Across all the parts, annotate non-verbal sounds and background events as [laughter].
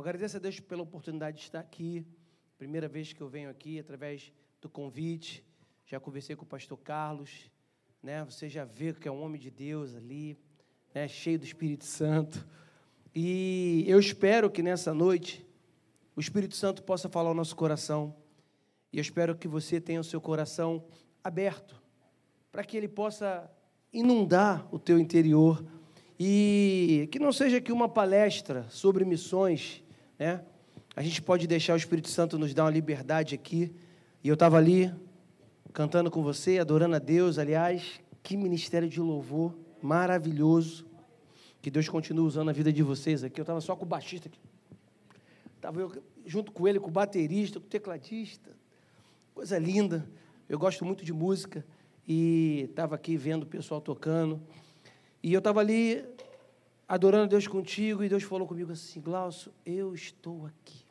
agradeço a Deus pela oportunidade de estar aqui. Primeira vez que eu venho aqui através do convite. Já conversei com o pastor Carlos, né? Você já vê que é um homem de Deus ali, né? Cheio do Espírito Santo. E eu espero que nessa noite o Espírito Santo possa falar ao nosso coração. E eu espero que você tenha o seu coração aberto para que ele possa inundar o teu interior e que não seja aqui uma palestra sobre missões, né? A gente pode deixar o Espírito Santo nos dar uma liberdade aqui. E eu estava ali cantando com você, adorando a Deus. Aliás, que ministério de louvor maravilhoso. Que Deus continue usando a vida de vocês aqui. Eu estava só com o baixista aqui. Estava eu junto com ele, com o baterista, com o tecladista. Coisa linda. Eu gosto muito de música. E estava aqui vendo o pessoal tocando. E eu estava ali adorando Deus contigo, e Deus falou comigo assim: Glaucio, eu estou aqui.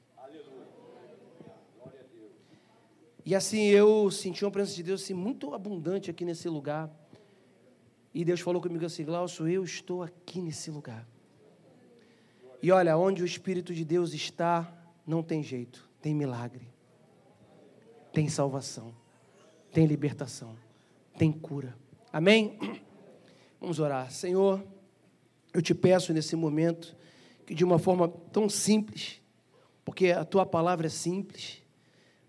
E assim eu senti uma presença de Deus assim, muito abundante aqui nesse lugar. E Deus falou comigo assim: Glaucio, eu estou aqui nesse lugar. E olha, onde o Espírito de Deus está, não tem jeito, tem milagre, tem salvação, tem libertação, tem cura. Amém? Vamos orar. Senhor, eu te peço nesse momento que de uma forma tão simples, porque a tua palavra é simples,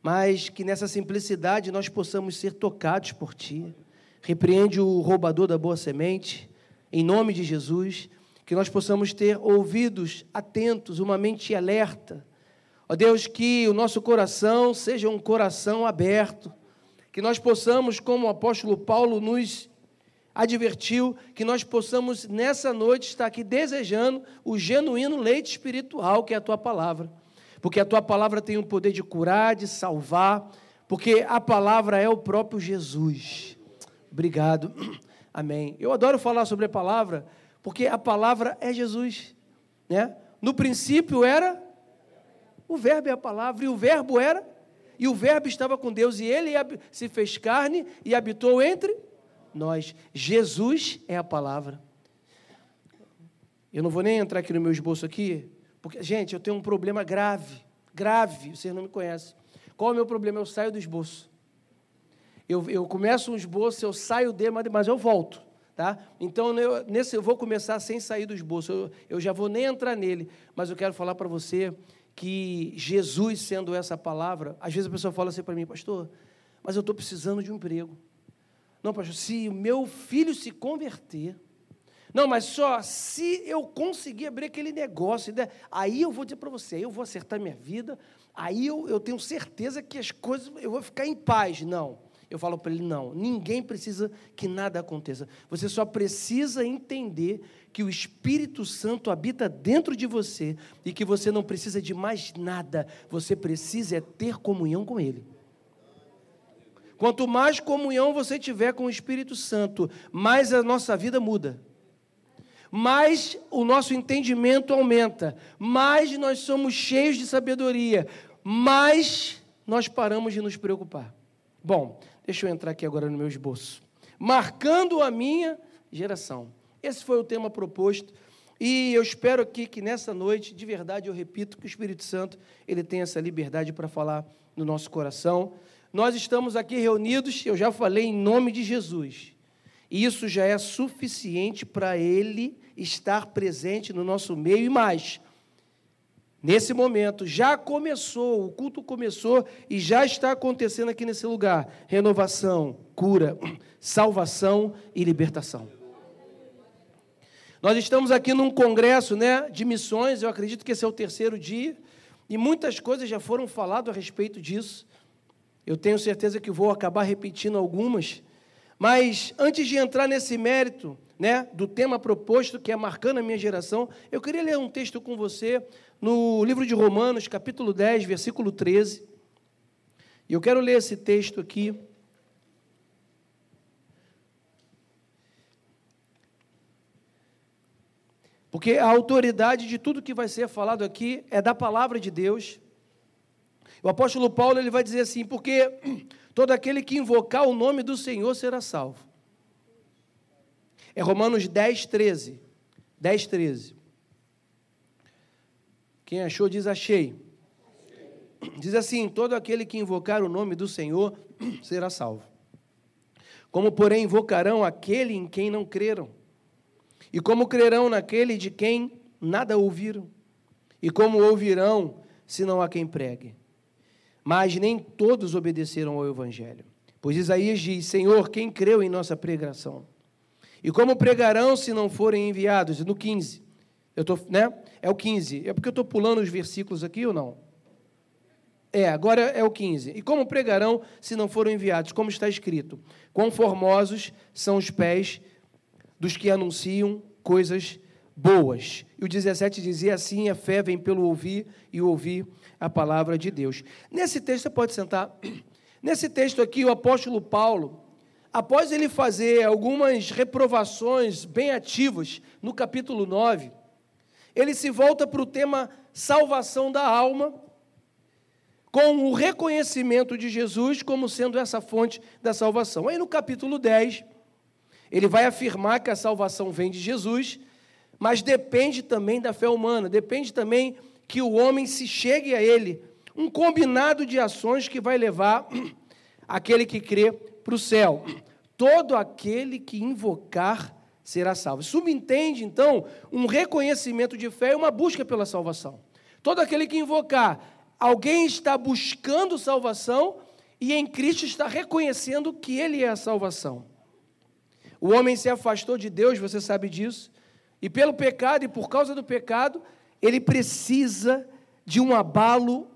mas que nessa simplicidade nós possamos ser tocados por ti. Repreende o roubador da boa semente, em nome de Jesus, que nós possamos ter ouvidos atentos, uma mente alerta. Ó Deus, que o nosso coração seja um coração aberto, que nós possamos, como o apóstolo Paulo nos advertiu que nós possamos nessa noite estar aqui desejando o genuíno leite espiritual que é a tua palavra. Porque a tua palavra tem o poder de curar, de salvar, porque a palavra é o próprio Jesus. Obrigado. [clears throat] Amém. Eu adoro falar sobre a palavra, porque a palavra é Jesus, né? No princípio era o verbo é a palavra e o verbo era e o verbo estava com Deus e ele se fez carne e habitou entre nós. Jesus é a palavra. Eu não vou nem entrar aqui no meu esboço aqui, porque, gente, eu tenho um problema grave, grave, vocês não me conhecem. Qual é o meu problema? Eu saio do esboço. Eu, eu começo um esboço, eu saio dele, mas eu volto. Tá? Então, eu, nesse, eu vou começar sem sair do esboço, eu, eu já vou nem entrar nele, mas eu quero falar para você que Jesus, sendo essa palavra, às vezes a pessoa fala assim para mim, pastor, mas eu estou precisando de um emprego. Não, pastor, se o meu filho se converter, não, mas só se eu conseguir abrir aquele negócio, aí eu vou dizer para você, aí eu vou acertar minha vida, aí eu, eu tenho certeza que as coisas, eu vou ficar em paz. Não. Eu falo para ele: não, ninguém precisa que nada aconteça. Você só precisa entender que o Espírito Santo habita dentro de você e que você não precisa de mais nada, você precisa é ter comunhão com Ele. Quanto mais comunhão você tiver com o Espírito Santo, mais a nossa vida muda. Mais o nosso entendimento aumenta, mais nós somos cheios de sabedoria, mais nós paramos de nos preocupar. Bom, deixa eu entrar aqui agora no meu esboço. Marcando a minha geração. Esse foi o tema proposto. E eu espero aqui que nessa noite, de verdade, eu repito, que o Espírito Santo ele tem essa liberdade para falar no nosso coração. Nós estamos aqui reunidos, eu já falei, em nome de Jesus. E isso já é suficiente para Ele estar presente no nosso meio e mais. Nesse momento, já começou, o culto começou e já está acontecendo aqui nesse lugar: renovação, cura, [clears throat] salvação e libertação. Nós estamos aqui num congresso né, de missões, eu acredito que esse é o terceiro dia, e muitas coisas já foram faladas a respeito disso. Eu tenho certeza que vou acabar repetindo algumas, mas antes de entrar nesse mérito, né, do tema proposto, que é marcando a minha geração, eu queria ler um texto com você no livro de Romanos, capítulo 10, versículo 13. E eu quero ler esse texto aqui. Porque a autoridade de tudo que vai ser falado aqui é da palavra de Deus. O apóstolo Paulo ele vai dizer assim: porque todo aquele que invocar o nome do Senhor será salvo. É Romanos 10, 13. 10, 13. Quem achou diz achei. Diz assim: todo aquele que invocar o nome do Senhor será salvo. Como, porém, invocarão aquele em quem não creram? E como crerão naquele de quem nada ouviram? E como ouvirão se não há quem pregue? Mas nem todos obedeceram ao Evangelho. Pois Isaías diz: Senhor, quem creu em nossa pregação? E como pregarão se não forem enviados? No 15. Eu tô, né? É o 15. É porque eu estou pulando os versículos aqui ou não? É, agora é o 15. E como pregarão se não foram enviados? Como está escrito: Quão formosos são os pés dos que anunciam coisas boas. E o 17 dizia assim: a fé vem pelo ouvir e ouvir a palavra de Deus. Nesse texto, você pode sentar. [clears throat] Nesse texto aqui, o apóstolo Paulo, após ele fazer algumas reprovações bem ativas no capítulo 9, ele se volta para o tema salvação da alma com o reconhecimento de Jesus como sendo essa fonte da salvação. Aí no capítulo 10, ele vai afirmar que a salvação vem de Jesus, mas depende também da fé humana, depende também que o homem se chegue a ele, um combinado de ações que vai levar [clears throat] aquele que crê para o céu. Todo aquele que invocar será salvo. Subentende, então, um reconhecimento de fé e uma busca pela salvação. Todo aquele que invocar Alguém está buscando salvação e em Cristo está reconhecendo que Ele é a salvação. O homem se afastou de Deus, você sabe disso, e pelo pecado e por causa do pecado, ele precisa de um abalo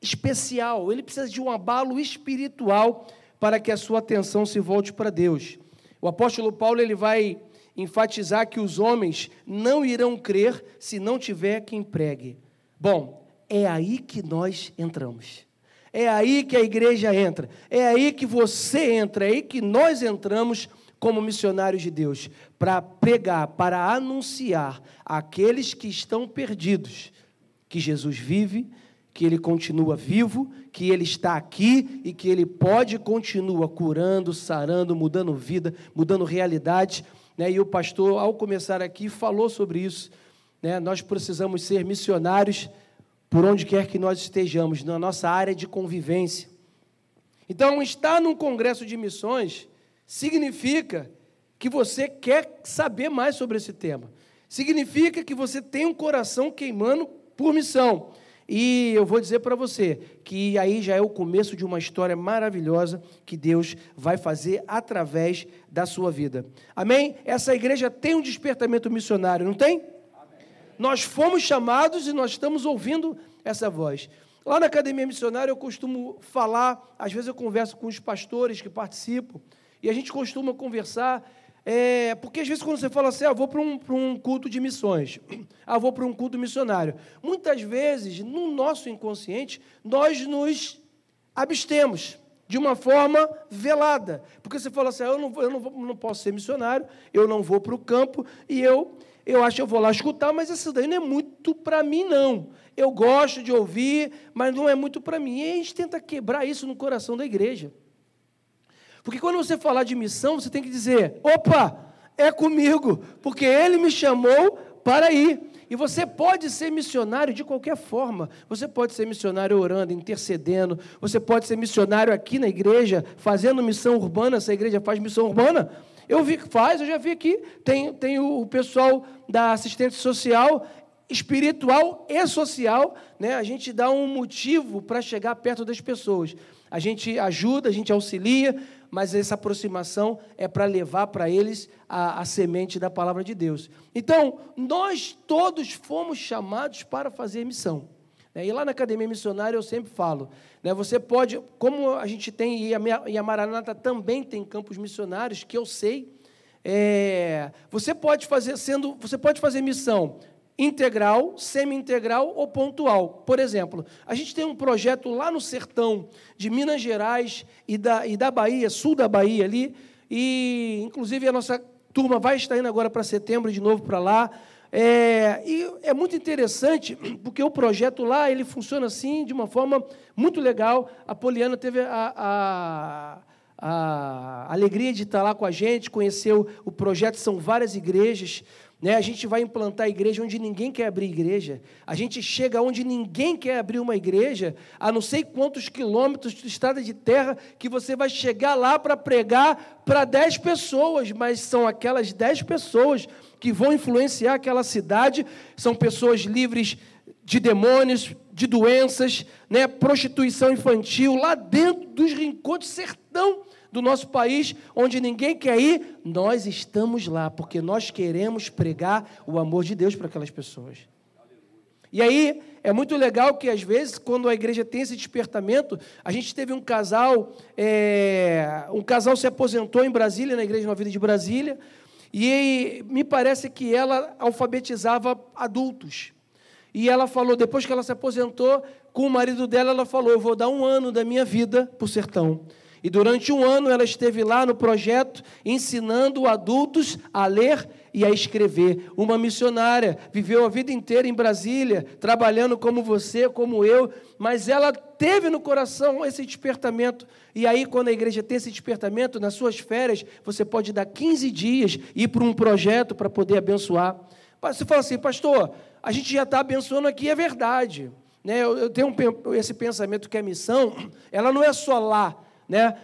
especial, ele precisa de um abalo espiritual para que a sua atenção se volte para Deus. O apóstolo Paulo ele vai enfatizar que os homens não irão crer se não tiver quem pregue. Bom, é aí que nós entramos. É aí que a igreja entra. É aí que você entra. É aí que nós entramos como missionários de Deus para pregar, para anunciar àqueles que estão perdidos que Jesus vive, que ele continua vivo, que ele está aqui e que ele pode continuar curando, sarando, mudando vida, mudando realidade. Né? E o pastor, ao começar aqui, falou sobre isso. Né? Nós precisamos ser missionários por onde quer que nós estejamos, na nossa área de convivência. Então, estar num congresso de missões significa que você quer saber mais sobre esse tema. Significa que você tem um coração queimando por missão. E eu vou dizer para você que aí já é o começo de uma história maravilhosa que Deus vai fazer através da sua vida. Amém? Essa igreja tem um despertamento missionário, não tem? Nós fomos chamados e nós estamos ouvindo essa voz. Lá na academia missionária eu costumo falar, às vezes eu converso com os pastores que participam, e a gente costuma conversar, é, porque às vezes quando você fala assim, ah, vou para um, um culto de missões, [clears throat] ah, vou para um culto missionário, muitas vezes, no nosso inconsciente, nós nos abstemos de uma forma velada, porque você fala assim, ah, eu, não, eu não, vou, não posso ser missionário, eu não vou para o campo, e eu eu acho que eu vou lá escutar, mas isso daí não é muito para mim, não. Eu gosto de ouvir, mas não é muito para mim. E a gente tenta quebrar isso no coração da igreja. Porque quando você falar de missão, você tem que dizer: opa, é comigo, porque ele me chamou para ir. E você pode ser missionário de qualquer forma. Você pode ser missionário orando, intercedendo. Você pode ser missionário aqui na igreja, fazendo missão urbana. Essa igreja faz missão urbana. Eu vi que faz, eu já vi aqui. Tem, tem o pessoal da assistência social, espiritual e social. Né? A gente dá um motivo para chegar perto das pessoas. A gente ajuda, a gente auxilia, mas essa aproximação é para levar para eles a, a, semente da palavra de Deus. Então, nós todos fomos chamados para fazer missão. Né? E lá na Academia Missionária eu sempre falo, né, você pode, como a gente tem, e a Maranata também tem campos missionários, que eu sei, é, você pode fazer sendo, você pode fazer missão integral, semi-integral ou pontual. Por exemplo, a gente tem um projeto lá no sertão de Minas Gerais e da, e da Bahia, sul da Bahia ali, e inclusive a nossa turma vai estar indo agora para setembro de novo para lá. É, e é muito interessante, [clears throat] porque o projeto lá ele funciona assim, de uma forma muito legal. A Poliana teve a, a, a alegria de estar lá com a gente, conheceu o projeto, são várias igrejas Né? A gente vai implantar igreja onde ninguém quer abrir igreja. A gente chega onde ninguém quer abrir uma igreja, a não sei quantos quilômetros de estrada de terra, que você vai chegar lá para pregar para dez pessoas, mas são aquelas dez pessoas que vão influenciar aquela cidade, são pessoas livres de demônios, de doenças, né? prostituição infantil, lá dentro dos rincões do sertão do nosso país, onde ninguém quer ir, nós estamos lá, porque nós queremos pregar o amor de Deus para aquelas pessoas. E aí, é muito legal que, às vezes, quando a igreja tem esse despertamento, a gente teve um casal, é, um casal se aposentou em Brasília, na Igreja Nova Vida de Brasília, e me parece que ela alfabetizava adultos. E ela falou, depois que ela se aposentou, com o marido dela, ela falou: Eu vou dar um ano da minha vida para o sertão. E durante um ano ela esteve lá no projeto ensinando adultos a ler e a escrever. Uma missionária, viveu a vida inteira em Brasília, trabalhando como você, como eu, mas ela teve no coração esse despertamento. E aí, quando a igreja tem esse despertamento, nas suas férias, você pode dar 15 dias e ir para um projeto para poder abençoar. Você fala assim, pastor, a gente já está abençoando aqui, é verdade. Né? Eu tenho esse pensamento que a missão, ela não é só lá, né?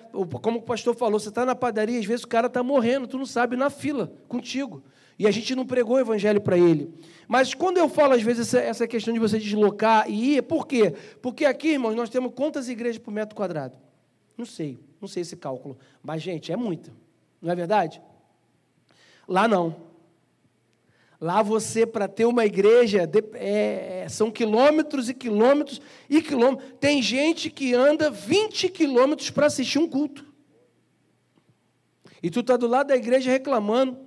Como o pastor falou, você está na padaria, às vezes o cara está morrendo, tu não sabe, na fila, contigo. E a gente não pregou o evangelho para ele. Mas quando eu falo, às vezes, essa, essa questão de você deslocar e ir, por quê? Porque aqui, irmãos, nós temos quantas igrejas por metro quadrado? Não sei, não sei esse cálculo. Mas, gente, é muita. Não é verdade? Lá não. Lá você, para ter uma igreja, é, são quilômetros e quilômetros e quilômetros. Tem gente que anda 20 quilômetros para assistir um culto. E tu está do lado da igreja reclamando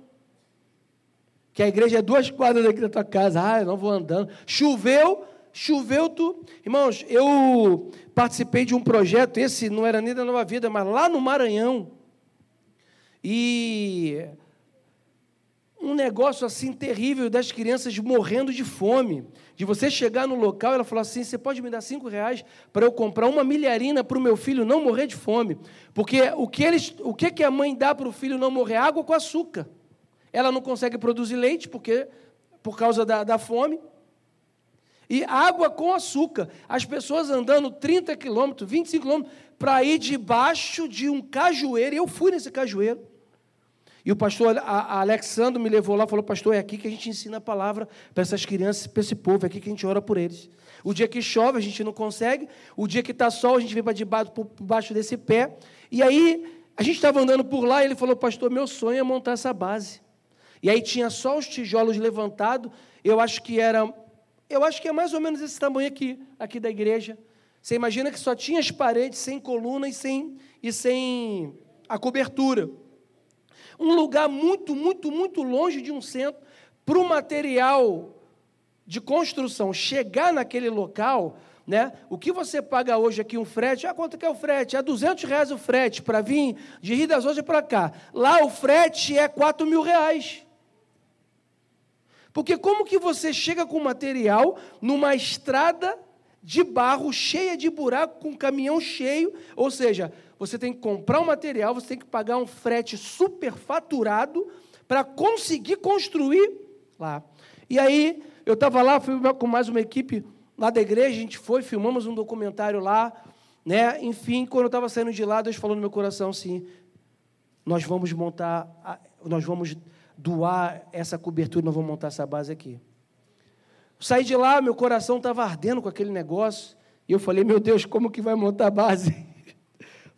que a igreja é duas quadras daqui da tua casa. Ah, eu não vou andando. Choveu, choveu tu. Irmãos, eu participei de um projeto, esse não era nem da Nova Vida, mas lá no Maranhão. E um negócio assim terrível das crianças morrendo de fome. De você chegar no local ela falar assim: você pode me dar cinco reais para eu comprar uma milharina para o meu filho não morrer de fome. Porque o que, eles, o que, que a mãe dá para o filho não morrer? Água com açúcar. Ela não consegue produzir leite porque, por causa da, da fome. E água com açúcar. As pessoas andando 30 quilômetros, 25 quilômetros, para ir debaixo de um cajueiro. Eu fui nesse cajueiro. E o pastor Alexandre me levou lá e falou: Pastor, é aqui que a gente ensina a palavra para essas crianças, para esse povo, é aqui que a gente ora por eles. O dia que chove, a gente não consegue. O dia que está sol, a gente vem para debaixo, desse pé. E aí, a gente estava andando por lá e ele falou: Pastor, meu sonho é montar essa base. E aí tinha só os tijolos levantados. Eu acho que era. Eu acho que é mais ou menos esse tamanho aqui, aqui da igreja. Você imagina que só tinha as paredes sem coluna e sem, e sem a cobertura um lugar muito, muito, muito longe de um centro, para o material de construção chegar naquele local, né? O que você paga hoje aqui um frete? Ah, quanto que é o frete? É 200 reais o frete para vir de Rio das Ostras para cá. Lá o frete é 4 mil reais. Porque como que você chega com material numa estrada de barro cheia de buraco, com caminhão cheio, ou seja, você tem que comprar um material, você tem que pagar um frete superfaturado para conseguir construir lá. E aí, eu estava lá, fui com mais uma equipe lá da igreja, a gente foi, filmamos um documentário lá, né? Enfim, quando eu estava saindo de lá, Deus falou no meu coração assim: nós vamos montar, nós vamos doar essa cobertura, nós vamos montar essa base aqui. Saí de lá, meu coração estava ardendo com aquele negócio, e eu falei: meu Deus, como que vai montar a base?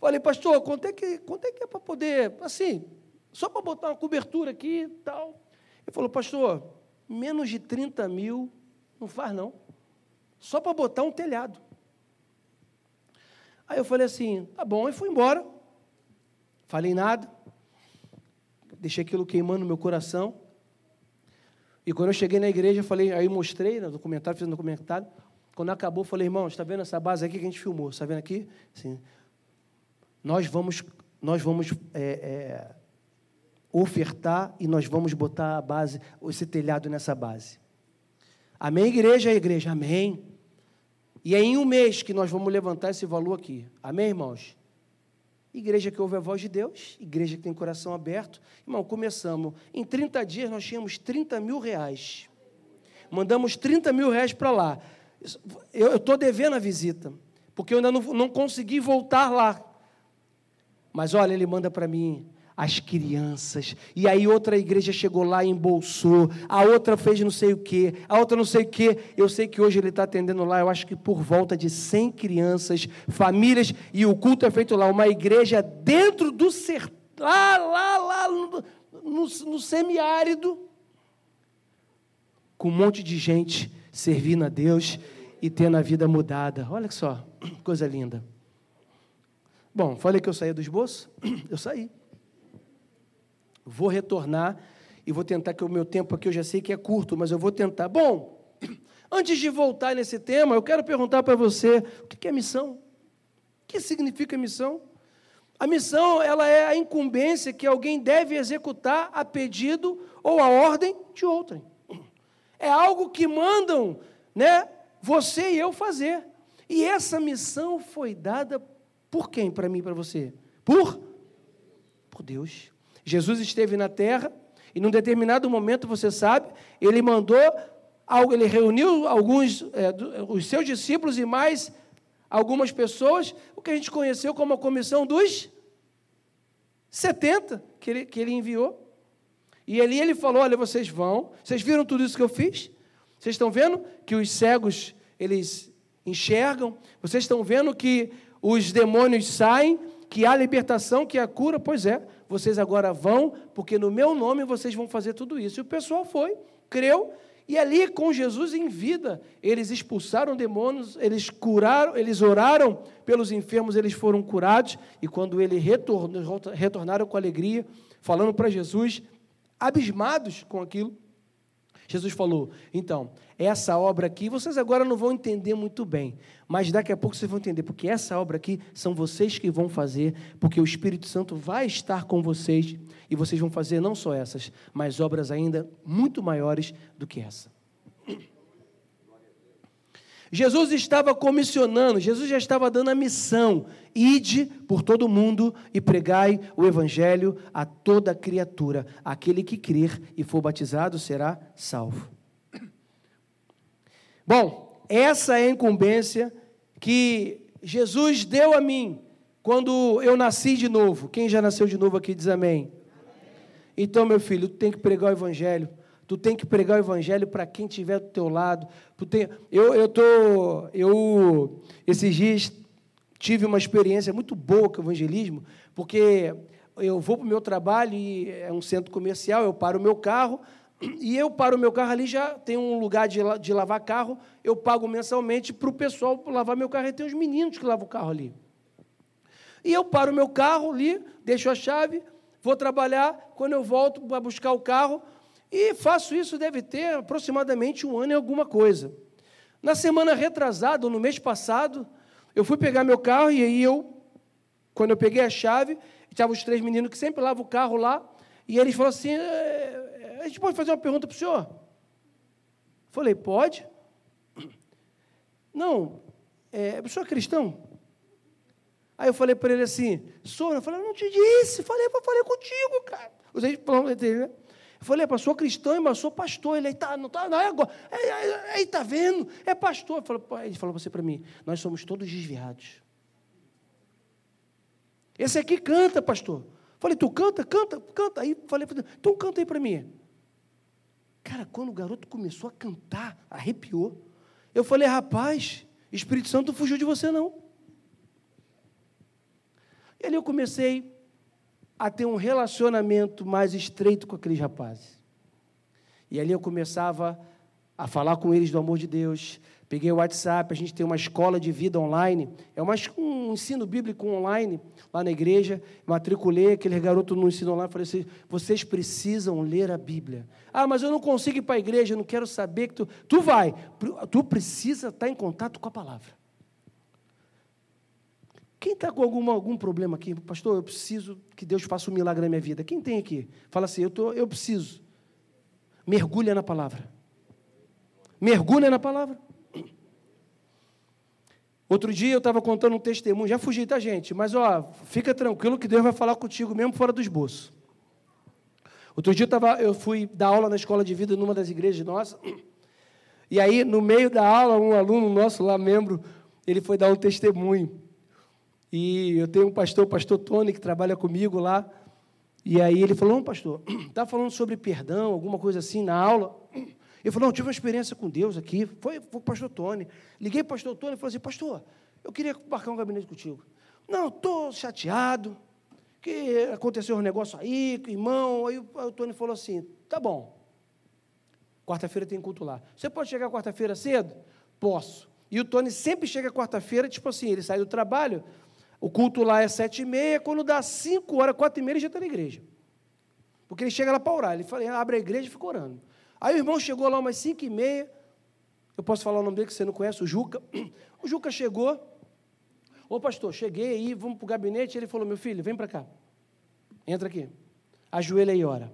Falei, pastor, quanto é que, quanto é, que é para poder, assim, só para botar uma cobertura aqui e tal. Ele falou, pastor, menos de 30 mil não faz não. Só para botar um telhado. Aí eu falei assim, tá bom, e fui embora. Falei nada. Deixei aquilo queimando no meu coração. E quando eu cheguei na igreja, falei, aí mostrei no documentário, fiz um documentário. Quando acabou, falei, irmão, está vendo essa base aqui que a gente filmou? Está vendo aqui? Assim, nós vamos, nós vamos é, é, ofertar e nós vamos botar a base, esse telhado nessa base. Amém, igreja? Igreja, amém. E é em um mês que nós vamos levantar esse valor aqui. Amém, irmãos? igreja que ouve a voz de Deus, igreja que tem coração aberto. Irmão, começamos. Em 30 dias nós tínhamos 30 mil reais. Mandamos 30 mil reais para lá. Eu estou devendo a visita, porque eu ainda não, não consegui voltar lá. Mas olha, ele manda para mim as crianças. E aí outra igreja chegou lá e embolsou, a outra fez não sei o quê, a outra não sei o quê. Eu sei que hoje ele está atendendo lá, eu acho que por volta de 100 crianças, famílias, e o culto é feito lá, uma igreja dentro do sertão, lá, lá, lá, no, no, no semiárido, com um monte de gente servindo a Deus e tendo a vida mudada. Olha só, [clears throat] coisa linda. Bom, falei que eu saía do esboço? [clears throat] Eu saí. Vou retornar e vou tentar, que o meu tempo aqui eu já sei que é curto, mas eu vou tentar. Bom, [clears throat] antes de voltar nesse tema, eu quero perguntar para você o que é missão? O que significa missão? A missão ela é a incumbência que alguém deve executar a pedido ou a ordem de outrem. [clears throat] É algo que mandam, né, você e eu fazer. E essa missão foi dada por quem para mim e para você? Por por Deus. Jesus esteve na terra e num determinado momento, você sabe, ele mandou, ele reuniu alguns, é, os seus discípulos e mais algumas pessoas, o que a gente conheceu como a comissão dos 70 que ele, que ele enviou. E ali ele falou: Olha, vocês vão, vocês viram tudo isso que eu fiz? Vocês estão vendo que os cegos eles enxergam? Vocês estão vendo que os demônios saem? Que há libertação, que há cura? Pois é, vocês agora vão, porque no meu nome vocês vão fazer tudo isso. E o pessoal foi, creu, e ali com Jesus em vida, eles expulsaram demônios, eles curaram, eles oraram pelos enfermos, eles foram curados, e quando eles retornaram com alegria, falando para Jesus, abismados com aquilo, Jesus falou: então, essa obra aqui, vocês agora não vão entender muito bem, mas daqui a pouco vocês vão entender, porque essa obra aqui são vocês que vão fazer, porque o Espírito Santo vai estar com vocês e vocês vão fazer não só essas, mas obras ainda muito maiores do que essa. Jesus estava comissionando, Jesus já estava dando a missão: ide por todo mundo e pregai o evangelho a toda criatura. Aquele que crer e for batizado será salvo. Bom, essa é a incumbência que Jesus deu a mim quando eu nasci de novo. Quem já nasceu de novo aqui diz amém. Então, meu filho, tem que pregar o evangelho Tu tem que pregar o evangelho para quem estiver do teu lado. Tu tem, eu, eu tô, eu esses dias tive uma experiência muito boa com o evangelismo, porque eu vou para o meu trabalho e é um centro comercial, eu paro o meu carro e eu paro o meu carro ali já tem um lugar de, de lavar carro, eu pago mensalmente para o pessoal lavar meu carro e tem os meninos que lavam o carro ali. E eu paro o meu carro ali, deixo a chave, vou trabalhar, quando eu volto para buscar o carro, e faço isso, deve ter aproximadamente um ano e alguma coisa. Na semana retrasada, no mês passado, eu fui pegar meu carro e aí eu, quando eu peguei a chave, estavam os três meninos que sempre lavam o carro lá, e eles falaram assim: é, a gente pode fazer uma pergunta para o senhor? Falei, pode. Não, é, o senhor é cristão? Aí eu falei para ele assim, sou, eu falei, não te disse, falei, falei contigo, cara. Usei falando dele, né? Eu falei, é, sou cristão, mas sou pastor. Ele, tá, não está, não é agora. Aí está vendo? É pastor. Ele falou você para mim, nós somos todos desviados. Esse aqui canta, pastor. Falei, tu canta, canta, canta. Aí falei, então canta aí para mim. Cara, quando o garoto começou a cantar, arrepiou. Eu falei, rapaz, Espírito Santo fugiu de você não. E ali eu comecei a ter um relacionamento mais estreito com aqueles rapazes. E ali eu começava a falar com eles do amor de Deus. Peguei o WhatsApp, a gente tem uma escola de vida online, é uma, um ensino bíblico online lá na igreja. Matriculei aquele garoto no ensino online, falei assim: vocês precisam ler a Bíblia. Ah, mas eu não consigo ir para a igreja, eu não quero saber que tu. Tu vai, tu precisa estar em contato com a palavra. Quem está com alguma, algum problema aqui? Pastor, eu preciso que Deus faça um milagre na minha vida. Quem tem aqui? Fala assim, eu, tô, eu preciso. Mergulha na palavra. Mergulha na palavra. Outro dia eu estava contando um testemunho, já fugi, tá, gente? Mas, ó, fica tranquilo que Deus vai falar contigo mesmo fora do esboço. Outro dia eu, tava, eu fui dar aula na escola de vida numa das igrejas nossas, e aí, no meio da aula, um aluno nosso lá, membro, ele foi dar um testemunho. E eu tenho um pastor, o pastor Tony, que trabalha comigo lá, e aí ele falou, pastor, está [clears throat] falando sobre perdão, alguma coisa assim na aula. [clears throat] Eu falei, não, tive uma experiência com Deus aqui. Foi, foi o pastor Tony. Liguei para o pastor Tony e falei assim, pastor, eu queria marcar um gabinete contigo. Não, estou chateado, que aconteceu um negócio aí, irmão. Aí o Tony falou assim, tá bom. Quarta-feira tem culto lá. Você pode chegar quarta-feira cedo? Posso. E o Tony sempre chega quarta-feira, tipo assim, ele sai do trabalho, o culto lá é sete e meia, quando dá cinco horas, quatro e meia, ele já está na igreja. Porque ele chega lá para orar. Ele fala, abre a igreja e fica orando. Aí o irmão chegou lá umas cinco e meia. Eu posso falar o nome dele que você não conhece, o Juca. [clears throat] O Juca chegou. Ô pastor, cheguei aí, vamos para o gabinete. Ele falou, meu filho, vem para cá. Entra aqui. Ajoelha e ora.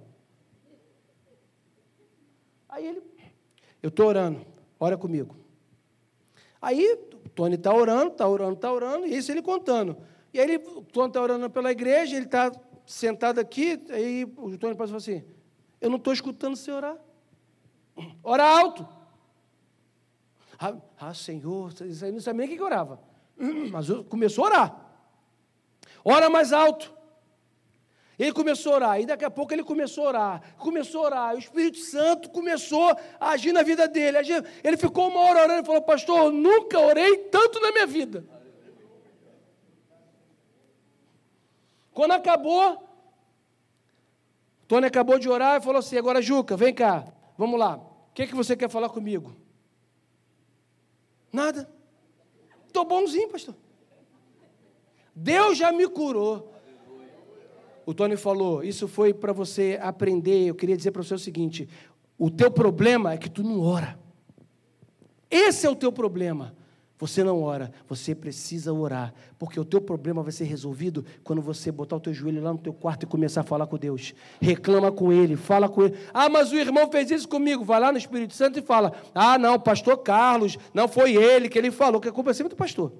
Aí ele, eu estou orando, ora comigo. Aí Tony está orando, está orando, está orando, e isso ele contando. E aí ele, o Tony está orando pela igreja, ele está sentado aqui, aí o Tony passa assim, eu não estou escutando você orar. Ora alto. Ah, ah Senhor, não sabia nem o que orava. [clears throat] Mas começou a orar. Ora mais alto. Ele começou a orar, e daqui a pouco ele começou a orar, começou a orar, e o Espírito Santo começou a agir na vida dele. Ele ficou uma hora orando e falou: Pastor, nunca orei tanto na minha vida. Quando acabou, Tony acabou de orar e falou assim: Agora, Juca, vem cá. Vamos lá. O que, é que você quer falar comigo? Nada. Estou bonzinho, pastor. Deus já me curou. O Tony falou, isso foi para você aprender. Eu queria dizer para você o seguinte: o teu problema é que tu não ora. Esse é o teu problema. Você não ora, você precisa orar, porque o teu problema vai ser resolvido quando você botar o teu joelho lá no teu quarto e começar a falar com Deus. Reclama com Ele, fala com Ele. Ah, mas o irmão fez isso comigo. Vai lá no Espírito Santo e fala: Ah, não, pastor Carlos, não foi ele que ele falou, que a culpa é sempre do pastor.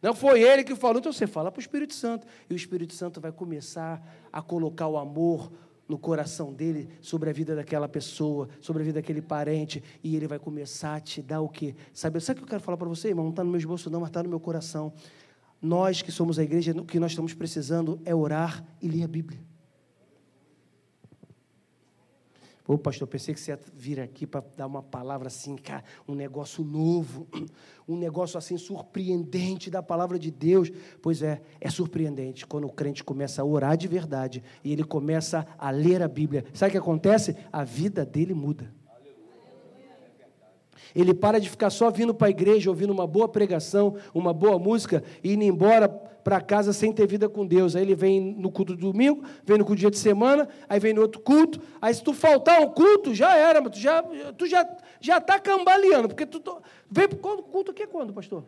Não foi ele que falou, então você fala para o Espírito Santo. E o Espírito Santo vai começar a colocar o amor, no coração dele sobre a vida daquela pessoa, sobre a vida daquele parente, e ele vai começar a te dar o quê? Sabe, sabe o que eu quero falar para você, irmão? Não está no meu esboço, não, mas está no meu coração. Nós que somos a igreja, o que nós estamos precisando é orar e ler a Bíblia. Ô, pastor, pensei que você ia vir aqui para dar uma palavra assim, cara, um negócio novo, [clears throat] um negócio assim surpreendente da palavra de Deus. Pois é, é surpreendente quando o crente começa a orar de verdade e ele começa a ler a Bíblia. Sabe o que acontece? A vida dele muda. Ele para de ficar só vindo para a igreja, ouvindo uma boa pregação, uma boa música e indo embora para casa sem ter vida com Deus. Aí ele vem no culto do domingo, vem no culto dia de semana, aí vem no outro culto. Aí se tu faltar um culto, já era, tu já tu já já está cambaleando, porque tu vem quando culto aqui é quando, pastor?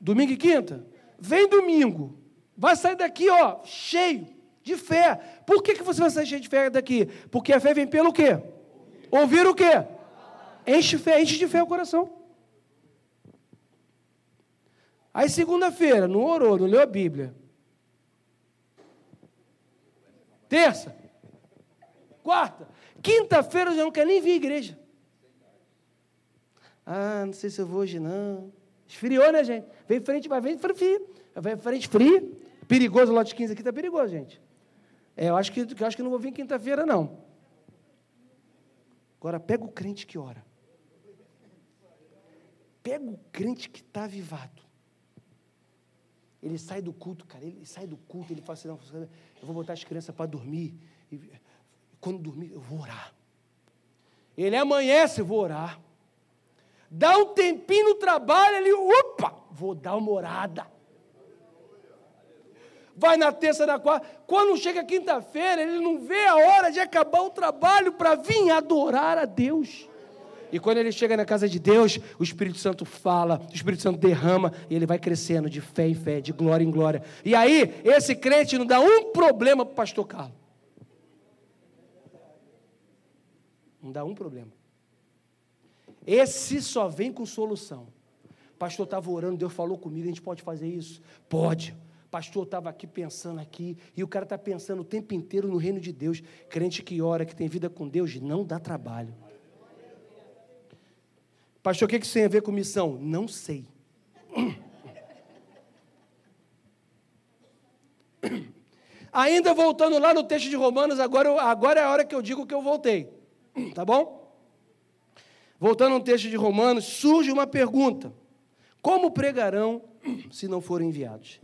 Domingo e quinta? Vem domingo. Vai sair daqui, ó, cheio de fé. Por que, que você vai sair cheio de fé daqui? Porque a fé vem pelo quê? Ouvir o quê? Enche fé, enche de fé o coração. Aí segunda-feira, não orou, não leu a Bíblia. Terça. Quarta. Quinta-feira já não quer nem vir à igreja. Ah, não sei se eu vou hoje não. Esfriou, né, gente? Vem frente, vai, vem frio. Vem frente frio. Perigoso, o lote 15 aqui está perigoso, gente. É, eu acho que, eu acho que não vou vir quinta-feira, não. Agora, pega o crente que ora. Pega o crente que está avivado. Ele sai do culto, cara, ele sai do culto, ele fala assim, não, eu vou botar as crianças para dormir. E quando dormir, eu vou orar. Ele amanhece, eu vou orar. Dá um tempinho no trabalho, ele, opa, vou dar uma orada. Vai na terça, na quarta. Quando chega quinta-feira, ele não vê a hora de acabar o trabalho para vir adorar a Deus. E quando ele chega na casa de Deus, o Espírito Santo fala, o Espírito Santo derrama, e ele vai crescendo de fé em fé, de glória em glória. E aí, esse crente não dá um problema para o pastor Carlos. Não dá um problema. Esse só vem com solução. Pastor estava orando, Deus falou comigo, a gente pode fazer isso? Pode. Pastor estava aqui pensando aqui, e o cara está pensando o tempo inteiro no reino de Deus. Crente que ora, que tem vida com Deus, não dá trabalho. Pastor, o que isso tem a ver com missão? Não sei. Ainda voltando lá no texto de Romanos, agora, agora é a hora que eu digo que eu voltei. Tá bom? Voltando ao texto de Romanos, surge uma pergunta: Como pregarão se não forem enviados?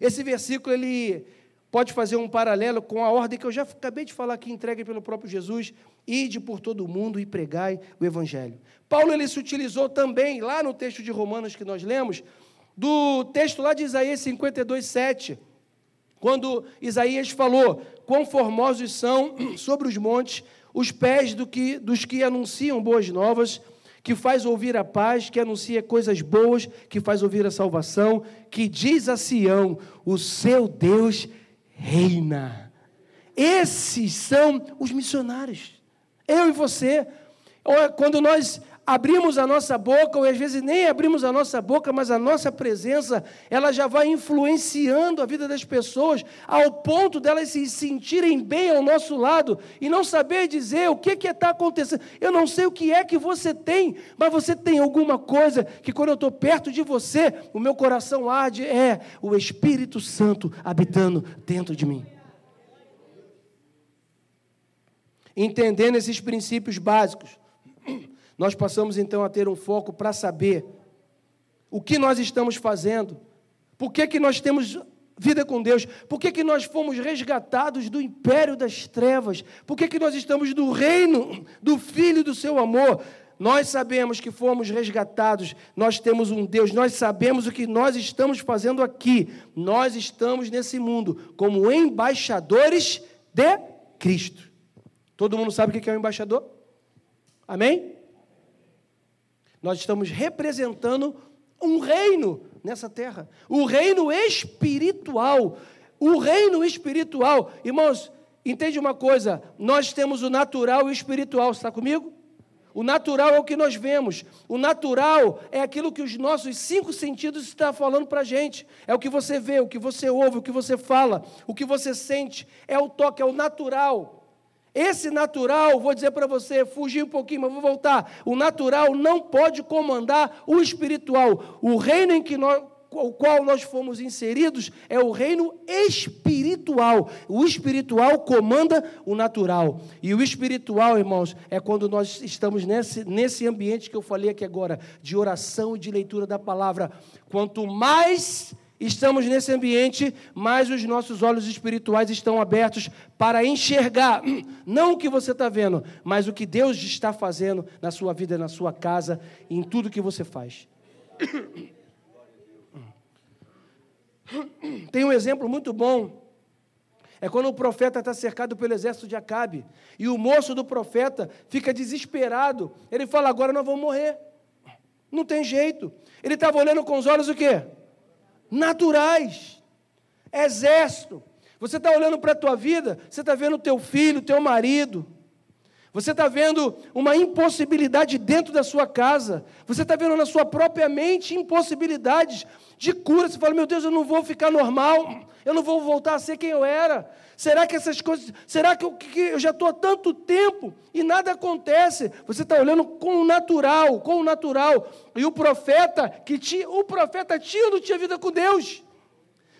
Esse versículo ele pode fazer um paralelo com a ordem que eu já acabei de falar aqui, entregue pelo próprio Jesus: ide por todo o mundo e pregai o evangelho. Paulo ele se utilizou também lá no texto de Romanos que nós lemos, do texto lá de Isaías 52, 7 quando Isaías falou: Quão formosos são [clears throat] sobre os montes os pés do que, dos que anunciam boas novas, que faz ouvir a paz, que anuncia coisas boas, que faz ouvir a salvação, que diz a Sião: O seu Deus reina. Esses são os missionários. Eu e você. Quando nós abrimos a nossa boca, ou às vezes nem abrimos a nossa boca, mas a nossa presença, ela já vai influenciando a vida das pessoas, ao ponto delas se sentirem bem ao nosso lado e não saber dizer o que está acontecendo. Eu não sei o que é que você tem, mas você tem alguma coisa que quando eu estou perto de você, o meu coração arde, é o Espírito Santo habitando dentro de mim. Entendendo esses princípios básicos, nós passamos então a ter um foco para saber o que nós estamos fazendo, por que, que nós temos vida com Deus, por que, que nós fomos resgatados do império das trevas, por que, que nós estamos no reino do Filho do seu amor. Nós sabemos que fomos resgatados, nós temos um Deus, nós sabemos o que nós estamos fazendo aqui. Nós estamos nesse mundo como embaixadores de Cristo. Todo mundo sabe o que é um embaixador? Amém? Nós estamos representando um reino nessa terra, o reino espiritual. O reino espiritual, irmãos, entende uma coisa? Nós temos o natural e o espiritual, está comigo? O natural é o que nós vemos. O natural é aquilo que os nossos cinco sentidos estão falando para a gente. É o que você vê, o que você ouve, o que você fala, o que você sente. É o toque, é o natural. Esse natural, vou dizer para você, fugir um pouquinho, mas vou voltar. O natural não pode comandar o espiritual. O reino em que nós, o qual nós fomos inseridos é o reino espiritual. O espiritual comanda o natural. E o espiritual, irmãos, é quando nós estamos nesse, nesse ambiente que eu falei aqui agora, de oração e de leitura da palavra. Quanto mais estamos nesse ambiente, mais os nossos olhos espirituais estão abertos para enxergar, [clears throat] não o que você está vendo, mas o que Deus está fazendo na sua vida, na sua casa, em tudo que você faz. [clears throat] Tem um exemplo muito bom. É quando o profeta está cercado pelo exército de Acabe. E o moço do profeta fica desesperado. Ele fala: agora nós vamos morrer. Não tem jeito. Ele estava olhando com os olhos o quê? Naturais. Exército. Você está olhando para a tua vida, você está vendo o teu filho, o teu marido. Você está vendo uma impossibilidade dentro da sua casa. Você está vendo na sua própria mente impossibilidades de cura. Você fala, meu Deus, eu não vou ficar normal. Eu não vou voltar a ser quem eu era. Será que essas coisas. Será que eu, que eu já estou há tanto tempo e nada acontece? Você está olhando com o natural, com o natural. E o profeta, que tinha. O profeta tinha ou não tinha vida com Deus?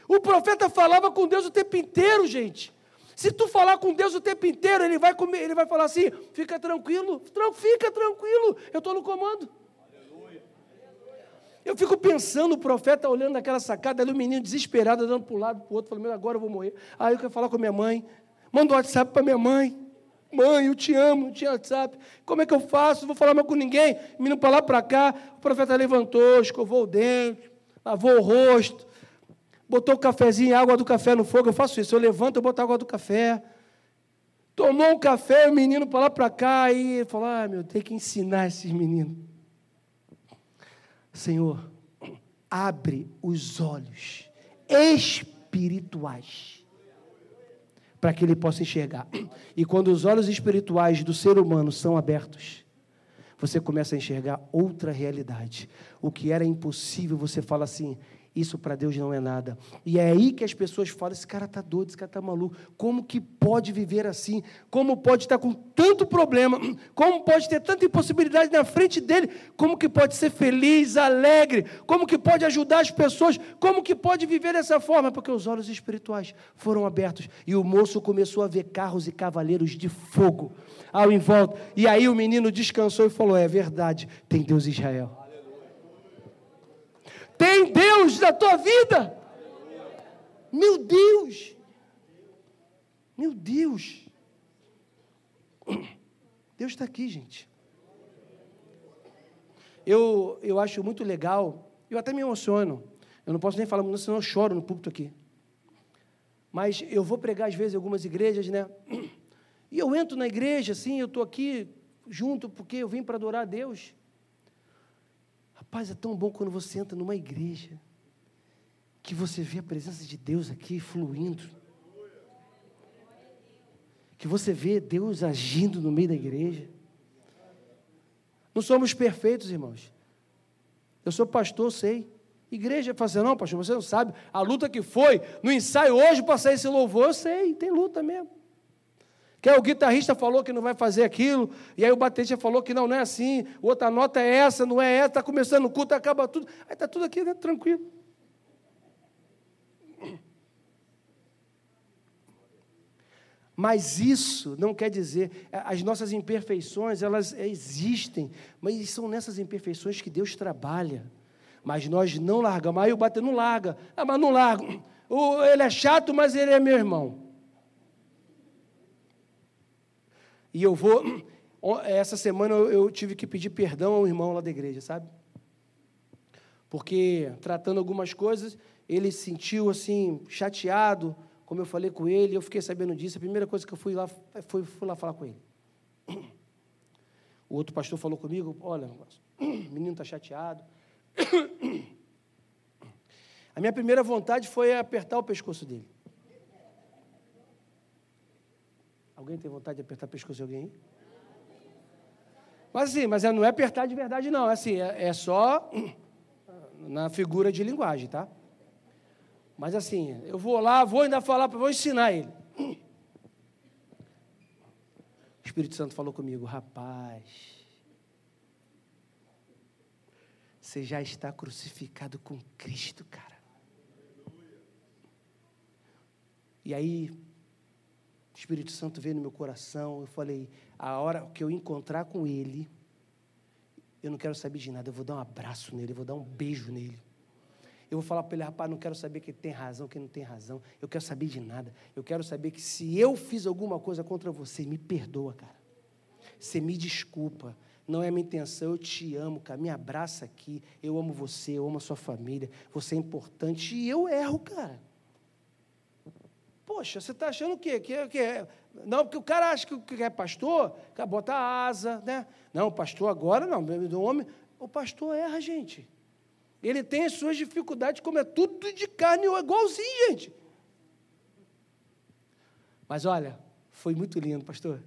O profeta falava com Deus o tempo inteiro, gente. Se tu falar com Deus o tempo inteiro, ele vai, comer, ele vai falar assim: fica tranquilo, fica tranquilo, eu estou no comando. Eu fico pensando, o profeta olhando naquela sacada, ali o menino desesperado, andando para um lado, para o outro, falando, meu, agora eu vou morrer. Aí eu quero falar com a minha mãe. Manda um WhatsApp para minha mãe. Mãe, eu te amo, não tinha WhatsApp. Como é que eu faço? Não vou falar mais com ninguém. Menino para lá, para cá. O profeta levantou, escovou o dente, lavou o rosto, botou o cafezinho, água do café no fogo. Eu faço isso. Eu levanto, eu boto água do café. Tomou um café, o menino para lá, para cá. E falou, ah, meu, tem que ensinar esses meninos. Senhor, abre os olhos espirituais para que ele possa enxergar. E quando os olhos espirituais do ser humano são abertos, você começa a enxergar outra realidade. O que era impossível, você fala assim: isso para Deus não é nada. E é aí que as pessoas falam: esse cara está doido, esse cara está maluco. Como que pode viver assim? Como pode estar com tanto problema? [clears throat] Como pode ter tanta impossibilidade na frente dele? Como que pode ser feliz, alegre? Como que pode ajudar as pessoas? Como que pode viver dessa forma? Porque os olhos espirituais foram abertos e o moço começou a ver carros e cavaleiros de fogo ao em volta. E aí o menino descansou e falou: É verdade, tem Deus Israel. Tem Deus na tua vida. Meu Deus. Meu Deus. Deus está aqui, gente. Eu, eu acho muito legal, eu até me emociono. Eu não posso nem falar, senão eu choro no púlpito aqui. Mas eu vou pregar às vezes em algumas igrejas, né? E eu entro na igreja, assim, eu estou aqui junto porque eu vim para adorar a Deus. Rapaz, é tão bom quando você entra numa igreja que você vê a presença de Deus aqui fluindo. Que você vê Deus agindo no meio da igreja. Não somos perfeitos, irmãos. Eu sou pastor, sei. Igreja, fala assim, não, pastor, você não sabe a luta que foi no ensaio hoje para sair esse louvor. Eu sei, tem luta mesmo. Que o guitarrista falou que não vai fazer aquilo, e aí o baterista falou que não, não é assim, outra nota é essa, não é essa, está começando o culto, acaba tudo. Aí está tudo aqui né, tranquilo. Mas isso não quer dizer, as nossas imperfeições, elas existem, mas são nessas imperfeições que Deus trabalha. Mas nós não largamos. Aí o bater não larga. Ah, mas não larga. Ele é chato, mas ele é meu irmão. E eu vou. [clears throat] Essa semana eu tive que pedir perdão ao irmão lá da igreja, sabe? Porque, tratando algumas coisas, ele se sentiu assim, chateado, como eu falei com ele, eu fiquei sabendo disso. A primeira coisa que eu fui lá foi fui lá falar com ele. [clears throat] O outro pastor falou comigo: Olha, o [clears throat] menino está chateado. A minha primeira vontade foi apertar o pescoço dele. Alguém tem vontade de apertar o pescoço de alguém? Mas assim, mas é, não é apertar de verdade, não. É assim, é, é só na figura de linguagem, tá? Mas assim, eu vou lá, vou ainda falar, vou ensinar ele. O Espírito Santo falou comigo, rapaz, você já está crucificado com Cristo, cara. E aí, o Espírito Santo veio no meu coração. Eu falei: a hora que eu encontrar com Ele, eu não quero saber de nada. Eu vou dar um abraço nele, eu vou dar um beijo nele. Eu vou falar para ele, rapaz, não quero saber que tem razão, que não tem razão. Eu quero saber de nada. Eu quero saber que se eu fiz alguma coisa contra você, me perdoa, cara. Você me desculpa. Não é minha intenção, eu te amo, cara. Me abraça aqui. Eu amo você, eu amo a sua família. Você é importante. E eu erro, cara. Poxa, você está achando o quê? Que, que é... Não, porque o cara acha que é pastor, que bota asa, né? Não, pastor agora não, do homem. O pastor erra, gente. Ele tem as suas dificuldades, como é tudo de carne, igualzinho, gente. Mas olha, foi muito lindo, pastor.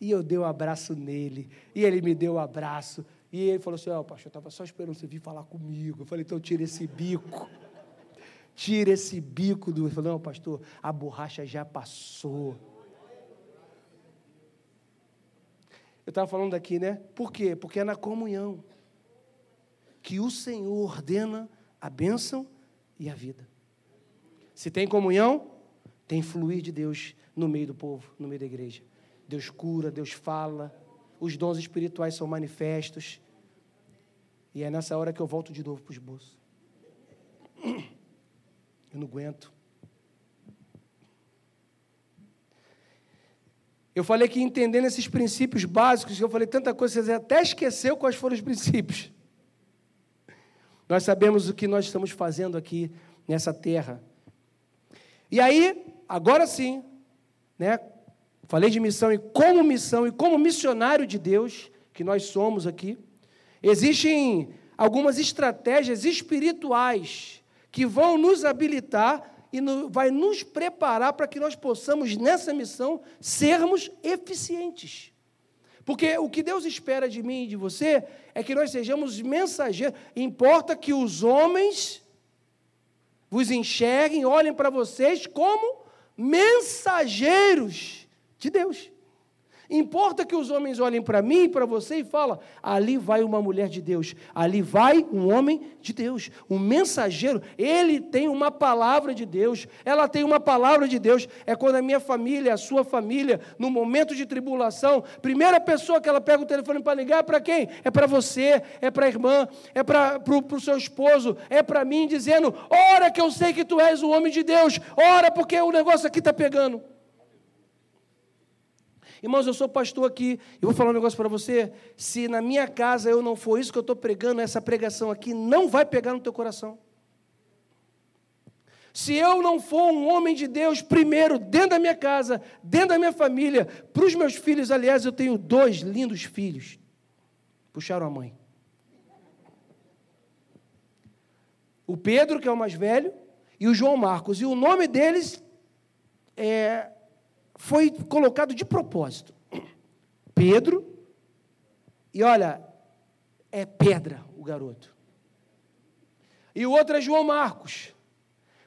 E eu dei um abraço nele, e ele me deu um abraço, e ele falou assim: Ó, oh, pastor, eu estava só esperando você vir falar comigo. Eu falei: então tira esse bico. Tira esse bico do. Falou, não, pastor, a borracha já passou. Eu estava falando aqui, né? Por quê? Porque é na comunhão que o Senhor ordena a bênção e a vida. Se tem comunhão, tem fluir de Deus no meio do povo, no meio da igreja. Deus cura, Deus fala, os dons espirituais são manifestos. E é nessa hora que eu volto de novo para os bolsos. Eu não aguento. Eu falei que entendendo esses princípios básicos, eu falei tanta coisa, você até esqueceu quais foram os princípios. Nós sabemos o que nós estamos fazendo aqui nessa terra. E aí, agora sim, né? Falei de missão e como missão e como missionário de Deus que nós somos aqui. Existem algumas estratégias espirituais que vão nos habilitar e no, vai nos preparar para que nós possamos, nessa missão, sermos eficientes. Porque o que Deus espera de mim e de você é que nós sejamos mensageiros. Importa que os homens vos enxerguem, olhem para vocês como mensageiros de Deus. Importa que os homens olhem para mim e para você e falem: ali vai uma mulher de Deus, ali vai um homem de Deus. Um mensageiro, ele tem uma palavra de Deus, ela tem uma palavra de Deus. É quando a minha família, a sua família, no momento de tribulação, primeira pessoa que ela pega o telefone para ligar é para quem? É para você, é para a irmã, é para o seu esposo, é para mim, dizendo: ora que eu sei que tu és o homem de Deus, ora porque o negócio aqui está pegando. Irmãos, eu sou pastor aqui, eu vou falar um negócio para você. Se na minha casa eu não for isso que eu estou pregando, essa pregação aqui não vai pegar no teu coração. Se eu não for um homem de Deus, primeiro, dentro da minha casa, dentro da minha família, para os meus filhos, aliás, eu tenho dois lindos filhos. Puxaram a mãe. O Pedro, que é o mais velho, e o João Marcos. E o nome deles é foi colocado de propósito. Pedro, e olha, é pedra o garoto. E o outro é João Marcos,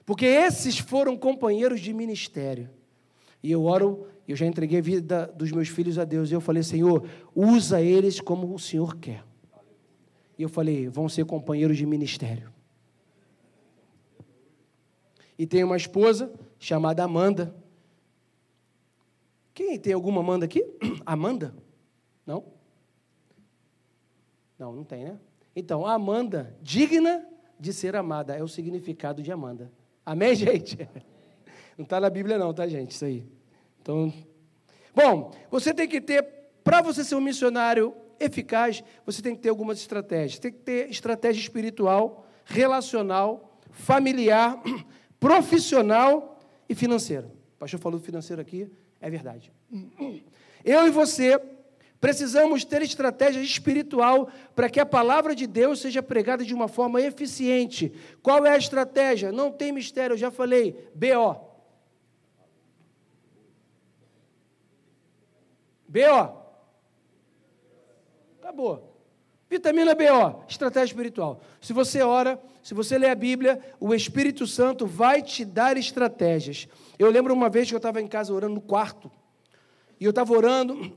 porque esses foram companheiros de ministério. E eu oro, eu já entreguei a vida dos meus filhos a Deus, e eu falei, Senhor, usa eles como o Senhor quer. E eu falei, vão ser companheiros de ministério. E tem uma esposa chamada Amanda, quem tem alguma Amanda aqui? [clears throat] Amanda? Não? Não, não tem, né? Então, Amanda, digna de ser amada, é o significado de Amanda. Amém, [laughs] gente? Não está na Bíblia, não, tá, gente? Isso aí. Então, bom, você tem que ter, para você ser um missionário eficaz, você tem que ter algumas estratégias. Tem que ter estratégia espiritual, relacional, familiar, [clears throat] profissional e financeira. O pastor falou financeiro aqui, é verdade. Eu e você precisamos ter estratégia espiritual para que a palavra de Deus seja pregada de uma forma eficiente. Qual é a estratégia? Não tem mistério, eu já falei. BO. BO. Acabou. Vitamina BO, estratégia espiritual. Se você ora, se você lê a Bíblia, o Espírito Santo vai te dar estratégias. Eu lembro uma vez que eu estava em casa orando no quarto, e eu estava orando,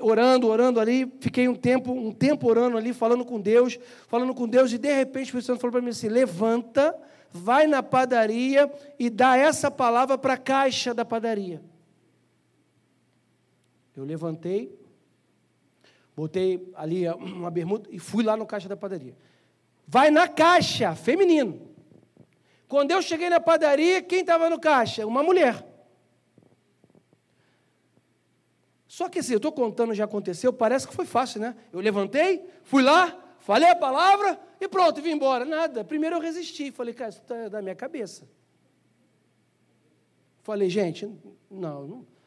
orando, orando ali, fiquei um tempo, um tempo orando ali, falando com Deus, falando com Deus, e de repente o Espírito Santo falou para mim assim: levanta, vai na padaria e dá essa palavra para a caixa da padaria. Eu levantei, botei ali [clears throat] uma bermuda e fui lá no caixa da padaria. Vai na caixa, feminino. Quando eu cheguei na padaria, quem estava no caixa? Uma mulher. Só que assim, eu estou contando, já aconteceu, parece que foi fácil, né? Eu levantei, fui lá, falei a palavra e pronto, vim embora. Nada. Primeiro eu resisti, falei, cara, isso está da minha cabeça. Falei, gente, não, não.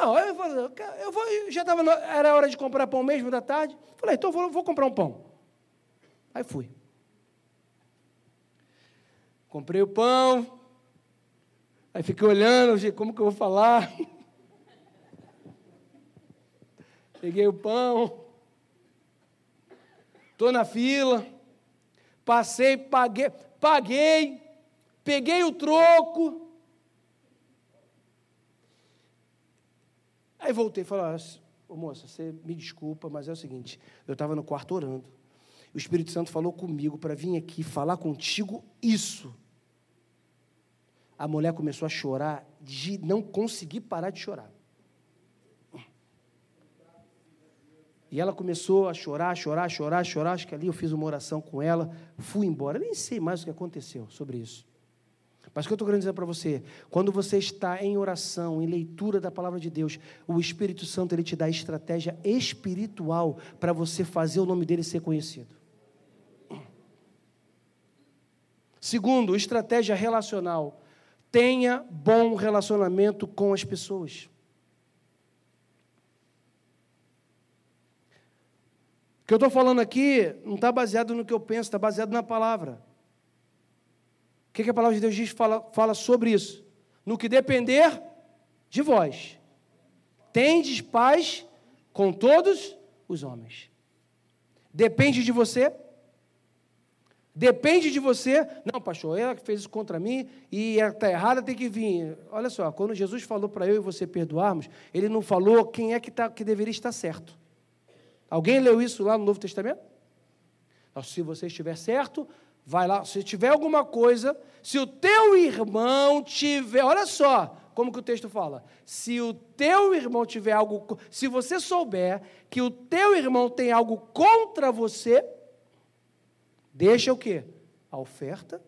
Não, eu, vou, eu vou, já estava, era hora de comprar pão mesmo da tarde. Falei, então vou, vou comprar um pão. Aí fui. Comprei o pão. Aí fiquei olhando, como que eu vou falar? [laughs] Peguei o pão. Estou na fila. Passei, paguei, paguei, peguei o troco. Aí voltei e falei, oh, moça, você me desculpa, mas é o seguinte, eu estava no quarto orando. O Espírito Santo falou comigo para vir aqui falar contigo isso. A mulher começou a chorar de não conseguir parar de chorar. E ela começou a chorar, chorar, chorar, chorar. Acho que ali eu fiz uma oração com ela, fui embora. Nem sei mais o que aconteceu sobre isso. Mas o que eu estou querendo dizer para você, quando você está em oração, em leitura da palavra de Deus, o Espírito Santo ele te dá estratégia espiritual para você fazer o nome dele ser conhecido. Segundo, estratégia relacional. Tenha bom relacionamento com as pessoas. O que eu estou falando aqui não está baseado no que eu penso, está baseado na palavra. O que, que a palavra de Deus diz, fala, fala sobre isso? No que depender de vós. Tendes paz com todos os homens. Depende de você? Depende de você. Não, pastor, ela que fez isso contra mim e está errada, tem que vir. Olha só, quando Jesus falou para eu e você perdoarmos, ele não falou quem é que, tá, que deveria estar certo. Alguém leu isso lá no Novo Testamento? Se você estiver certo, vai lá. Se tiver alguma coisa, se o teu irmão tiver, olha só como que o texto fala. Se o teu irmão tiver algo, se você souber que o teu irmão tem algo contra você, deixa o quê? A oferta,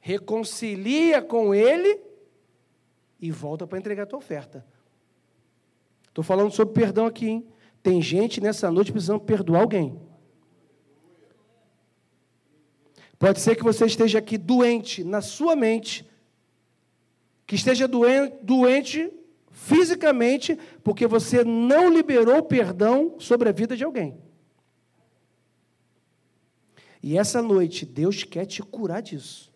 reconcilia com ele e volta para entregar a tua oferta. Estou falando sobre perdão aqui, hein? Tem gente nessa noite precisando perdoar alguém. Pode ser que você esteja aqui doente na sua mente, que esteja doente, doente fisicamente, porque você não liberou perdão sobre a vida de alguém. E essa noite, Deus quer te curar disso.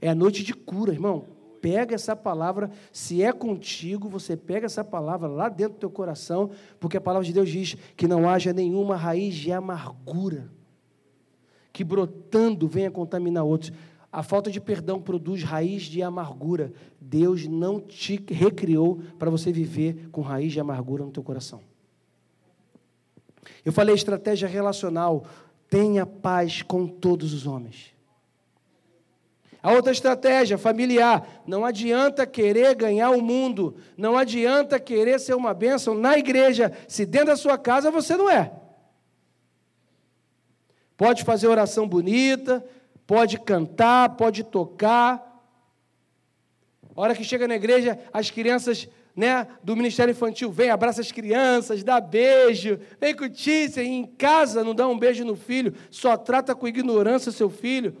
É a noite de cura, irmão. Pega essa palavra, se é contigo, você pega essa palavra lá dentro do teu coração, porque a palavra de Deus diz que não haja nenhuma raiz de amargura que brotando venha contaminar outros. A falta de perdão produz raiz de amargura. Deus não te recriou para você viver com raiz de amargura no teu coração. Eu falei estratégia relacional. Tenha paz com todos os homens. A outra estratégia, familiar. Não adianta querer ganhar o mundo. Não adianta querer ser uma bênção na igreja, se dentro da sua casa você não é. Pode fazer oração bonita, pode cantar, pode tocar. A hora que chega na igreja, as crianças né, do Ministério Infantil vem, abraça as crianças, dá beijo, vem com tícia, em casa não dá um beijo no filho, só trata com ignorância seu filho.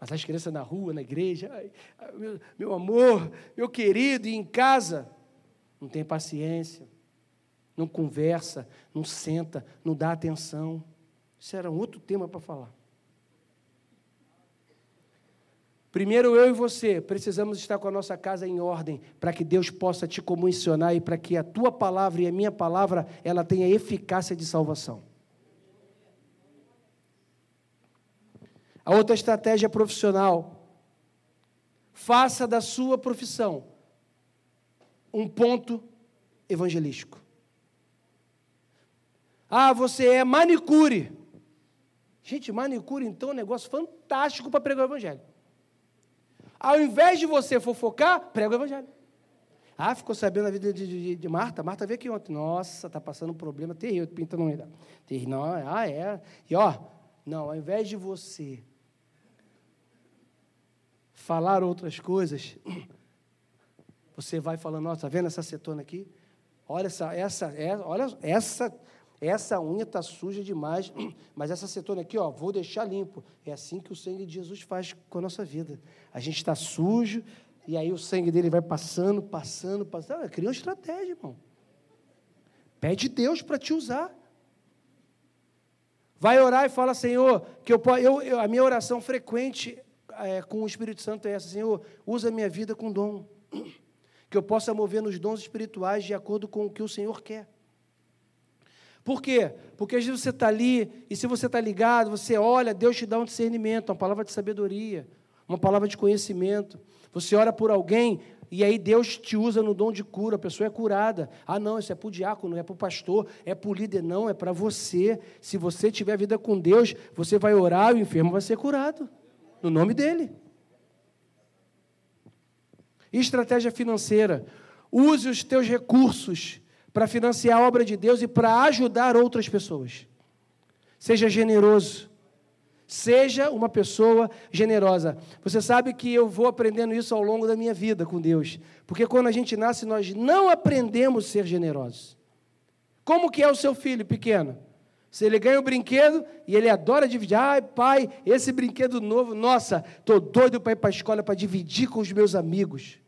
Mas as crianças na rua, na igreja, ai, meu, meu amor, meu querido, e em casa, não tem paciência não conversa, não senta, não dá atenção. Isso era um outro tema para falar. Primeiro, eu e você precisamos estar com a nossa casa em ordem para que Deus possa te comissionar e para que a tua palavra e a minha palavra ela tenha eficácia de salvação. A outra estratégia profissional. Faça da sua profissão um ponto evangelístico. Ah, você é manicure. Gente, manicure então é um negócio fantástico para pregar o evangelho. Ao invés de você fofocar, prega o evangelho. Ah, ficou sabendo a vida de, de, de Marta? Marta veio aqui ontem. Nossa, está passando um problema terrível, pinta não ainda. Não, ah, é. E ó, não, ao invés de você falar outras coisas, você vai falando, nossa, está vendo essa acetona aqui? Olha essa, essa, é, olha essa essa unha está suja demais, [clears throat] mas essa acetona aqui, ó, vou deixar limpo. É assim que o sangue de Jesus faz com a nossa vida. A gente está sujo, e aí o sangue dele vai passando, passando, passando. Cria uma estratégia, irmão. Pede Deus para te usar. Vai orar e fala, Senhor, que eu, eu, eu a minha oração frequente é, com o Espírito Santo é essa, Senhor, usa a minha vida com dom. [clears throat] Que eu possa mover nos dons espirituais de acordo com o que o Senhor quer. Por quê? Porque às vezes você está ali, e se você está ligado, você olha, Deus te dá um discernimento, uma palavra de sabedoria, uma palavra de conhecimento. Você ora por alguém, e aí Deus te usa no dom de cura, a pessoa é curada. Ah, não, isso é para o diácono, é para o pastor, é para o líder, não, é para você. Se você tiver vida com Deus, você vai orar e o enfermo vai ser curado, no nome dele. Estratégia financeira. Use os teus recursos para financiar a obra de Deus e para ajudar outras pessoas. Seja generoso. Seja uma pessoa generosa. Você sabe que eu vou aprendendo isso ao longo da minha vida com Deus. Porque quando a gente nasce, nós não aprendemos a ser generosos. Como que é o seu filho pequeno? Se ele ganha um brinquedo e ele adora dividir, ai pai, esse brinquedo novo, nossa, estou doido para ir para a escola para dividir com os meus amigos.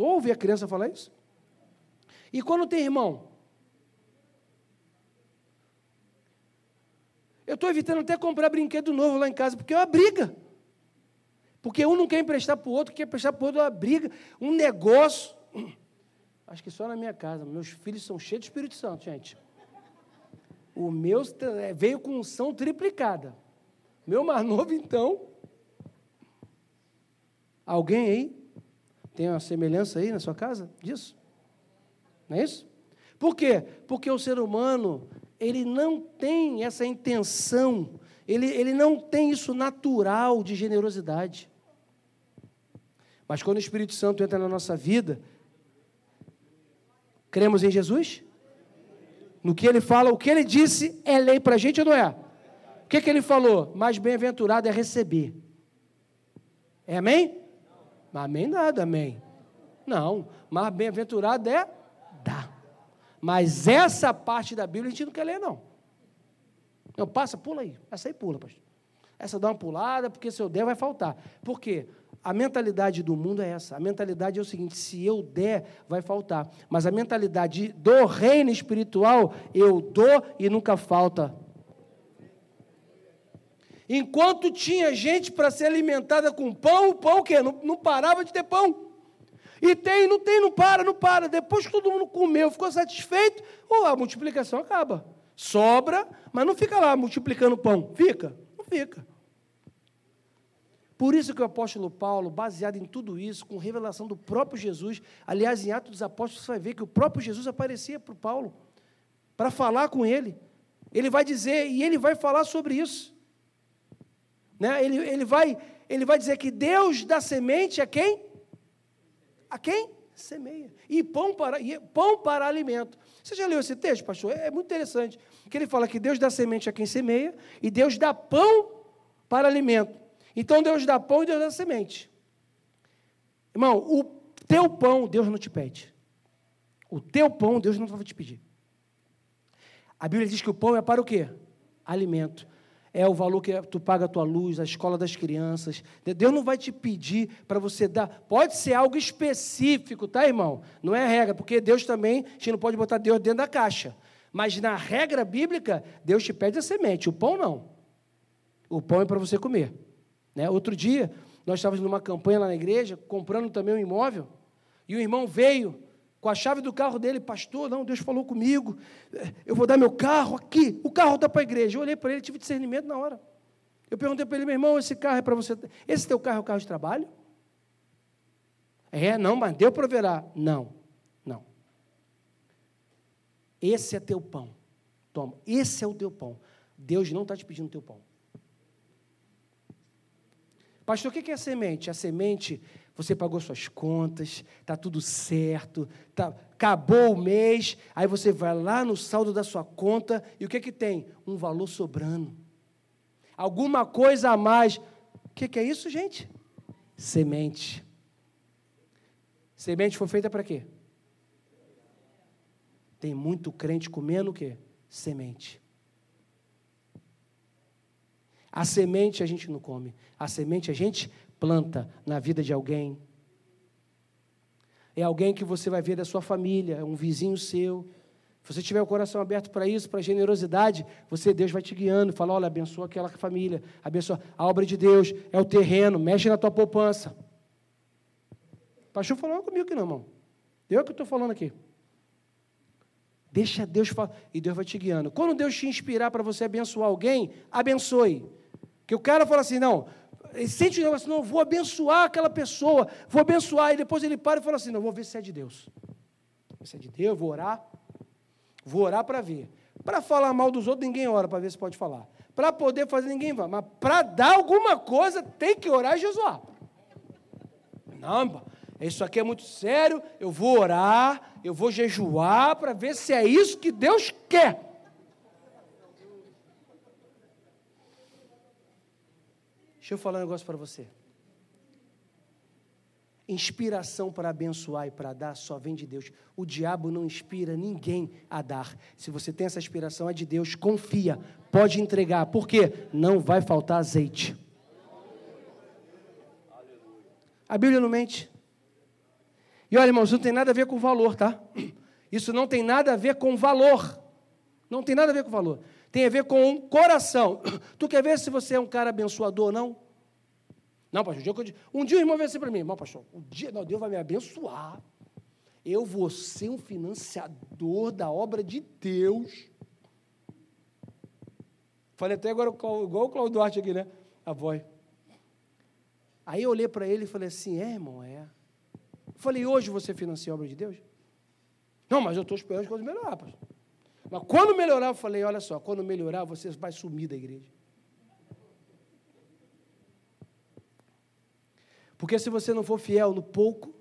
Tu ouve a criança falar isso? E quando tem irmão? Eu estou evitando até comprar brinquedo novo lá em casa, porque é uma briga. Porque um não quer emprestar para o outro, quer emprestar para o outro, uma briga, um negócio. Acho que só na minha casa. Meus filhos são cheios de Espírito Santo, gente. O meu é, veio com unção triplicada. Meu mais [laughs] novo, então. Alguém aí tem uma semelhança aí na sua casa disso? Não é isso? Por quê? Porque o ser humano, ele não tem essa intenção, ele, ele não tem isso natural de generosidade. Mas quando o Espírito Santo entra na nossa vida, cremos em Jesus? No que ele fala, o que ele disse é lei para a gente ou não é? O que, que ele falou? Mais bem-aventurado é receber. É amém? Amém nada, amém. Não, mais bem-aventurado é dar. Mas essa parte da Bíblia a gente não quer ler, não. Não, passa, pula aí. Essa aí pula, pastor. Essa dá uma pulada, porque se eu der vai faltar. Por quê? A mentalidade do mundo é essa. A mentalidade é o seguinte: se eu der, vai faltar. Mas a mentalidade do reino espiritual, eu dou e nunca falta. Enquanto tinha gente para ser alimentada com pão, o pão o quê? Não, não parava de ter pão. E tem, não tem, não para, não para. Depois que todo mundo comeu, ficou satisfeito, ou a multiplicação acaba. Sobra, mas não fica lá multiplicando pão. Fica? Não fica. Por isso que o apóstolo Paulo, baseado em tudo isso, com revelação do próprio Jesus, aliás, em Atos dos Apóstolos, você vai ver que o próprio Jesus aparecia para o Paulo, para falar com ele. Ele vai dizer, e ele vai falar sobre isso. Né? Ele, ele, vai, ele vai dizer que Deus dá semente a quem? A quem? Semeia. E pão para, e pão para alimento. Você já leu esse texto, pastor? É, muito interessante. Que ele fala que Deus dá semente a quem semeia e Deus dá pão para alimento. Então Deus dá pão e Deus dá semente. Irmão, o teu pão Deus não te pede. O teu pão Deus não vai te pedir. A Bíblia diz que o pão é para o quê? Alimento é o valor que tu paga a tua luz, a escola das crianças. Deus não vai te pedir para você dar. Pode ser algo específico, tá, irmão? Não é regra, porque Deus também, a gente não pode botar Deus dentro da caixa. Mas na regra bíblica, Deus te pede a semente, o pão não. O pão é para você comer. Né? Outro dia, nós estávamos numa campanha lá na igreja, comprando também um imóvel, e o irmão veio com a chave do carro dele, pastor, não, Deus falou comigo, eu vou dar meu carro aqui, o carro está para a igreja. Eu olhei para ele, tive discernimento na hora. Eu perguntei para ele, meu irmão, esse carro é para você, esse teu carro é o carro de trabalho? É, não, mas deu proverá. Não, não. Esse é teu pão. Toma, esse é o teu pão. Deus não está te pedindo teu pão. Pastor, o que é a semente? A semente você pagou suas contas, está tudo certo, tá, acabou o mês, aí você vai lá no saldo da sua conta e o que, que tem? Um valor sobrando. Alguma coisa a mais. O que, que é isso, gente? Semente. Semente foi feita para quê? Tem muito crente comendo o quê? Semente. A semente a gente não come, a semente a gente planta na vida de alguém. É alguém que você vai ver da sua família, é um vizinho seu. Se você tiver o coração aberto para isso, para generosidade, você, Deus vai te guiando, fala, olha, abençoa aquela família, abençoa a obra de Deus, é o terreno, mexe na tua poupança. O pastor falou comigo aqui não, irmão. Eu que estou falando aqui. Deixa Deus falar, e Deus vai te guiando. Quando Deus te inspirar para você abençoar alguém, abençoe. Que o cara fala assim, não, sente o negócio, não, vou abençoar aquela pessoa, vou abençoar, e depois ele para e fala assim, não, vou ver se é de Deus. Se é de Deus, vou orar, vou orar para ver. Para falar mal dos outros, ninguém ora para ver se pode falar. Para poder fazer, ninguém vai. Mas para dar alguma coisa, tem que orar e jesuar. Não, isso aqui é muito sério, eu vou orar, eu vou jejuar para ver se é isso que Deus quer. Deixa eu falar um negócio para você. Inspiração para abençoar e para dar só vem de Deus. O diabo não inspira ninguém a dar. Se você tem essa inspiração, é de Deus, confia, pode entregar, porque não vai faltar azeite. A Bíblia não mente. E olha, irmãos, não tem nada a ver com valor, tá? Isso não tem nada a ver com valor. Não tem nada a ver com valor tem a ver com o coração. [clears throat] Tu quer ver se você é um cara abençoador ou não? Não, pastor, um dia, um dia o irmão veio assim para mim, irmão, pastor, um dia, não, Deus vai me abençoar. Eu vou ser um financiador da obra de Deus. Falei até agora igual o Claudio Duarte aqui, né? A voz. Aí eu olhei para ele e falei assim: é, irmão, é. falei: hoje você financia a obra de Deus? Não, mas eu estou esperando as coisas melhorar, pastor. Mas quando melhorar, eu falei: olha só, quando melhorar, você vai sumir da igreja. Porque se você não for fiel no pouco,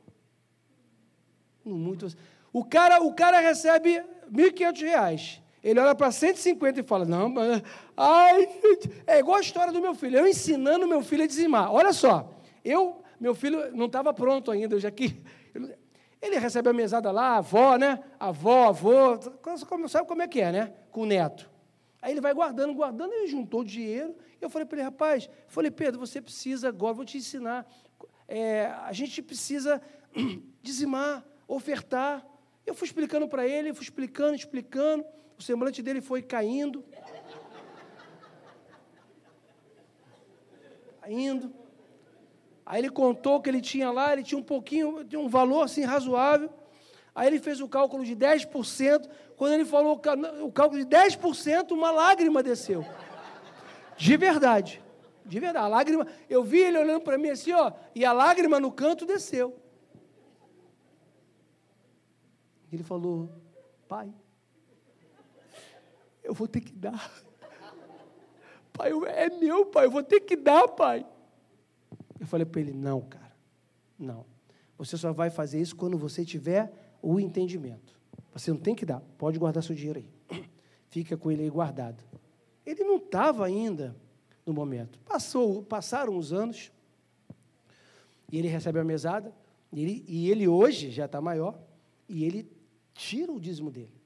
no muito. O cara, o cara recebe R$ 1.500. Ele olha para 150 e fala: Não, mas. Ai, é igual a história do meu filho. Eu ensinando meu filho a dizimar. Olha só, eu, meu filho não estava pronto ainda, eu já que. Ele recebe a mesada lá, a avó, né? A avó, avô, sabe como é que é, né? Com o neto. Aí ele vai guardando, guardando, ele juntou dinheiro. Eu falei para ele, rapaz, falei, Pedro, você precisa agora, vou te ensinar. É, a gente precisa [clears throat] dizimar, ofertar. Eu fui explicando para ele, fui explicando, explicando. O semblante dele foi caindo. Caindo. Aí ele contou que ele tinha lá, ele tinha um pouquinho, tinha um valor assim razoável. Aí ele fez o cálculo de 10%. Quando ele falou o cálculo de 10%, uma lágrima desceu. De verdade. De verdade. A lágrima, eu vi ele olhando para mim assim, ó, e a lágrima no canto desceu. Ele falou: Pai, eu vou ter que dar. Pai, é meu, pai, eu vou ter que dar, pai. Eu falei para ele: não, cara, não. Você só vai fazer isso quando você tiver o entendimento. Você não tem que dar, pode guardar seu dinheiro aí. [clears throat] Fica com ele aí guardado. Ele não estava ainda no momento. Passou, passaram os anos, e ele recebe a mesada, e ele, e ele hoje já está maior, e ele tira o dízimo dele.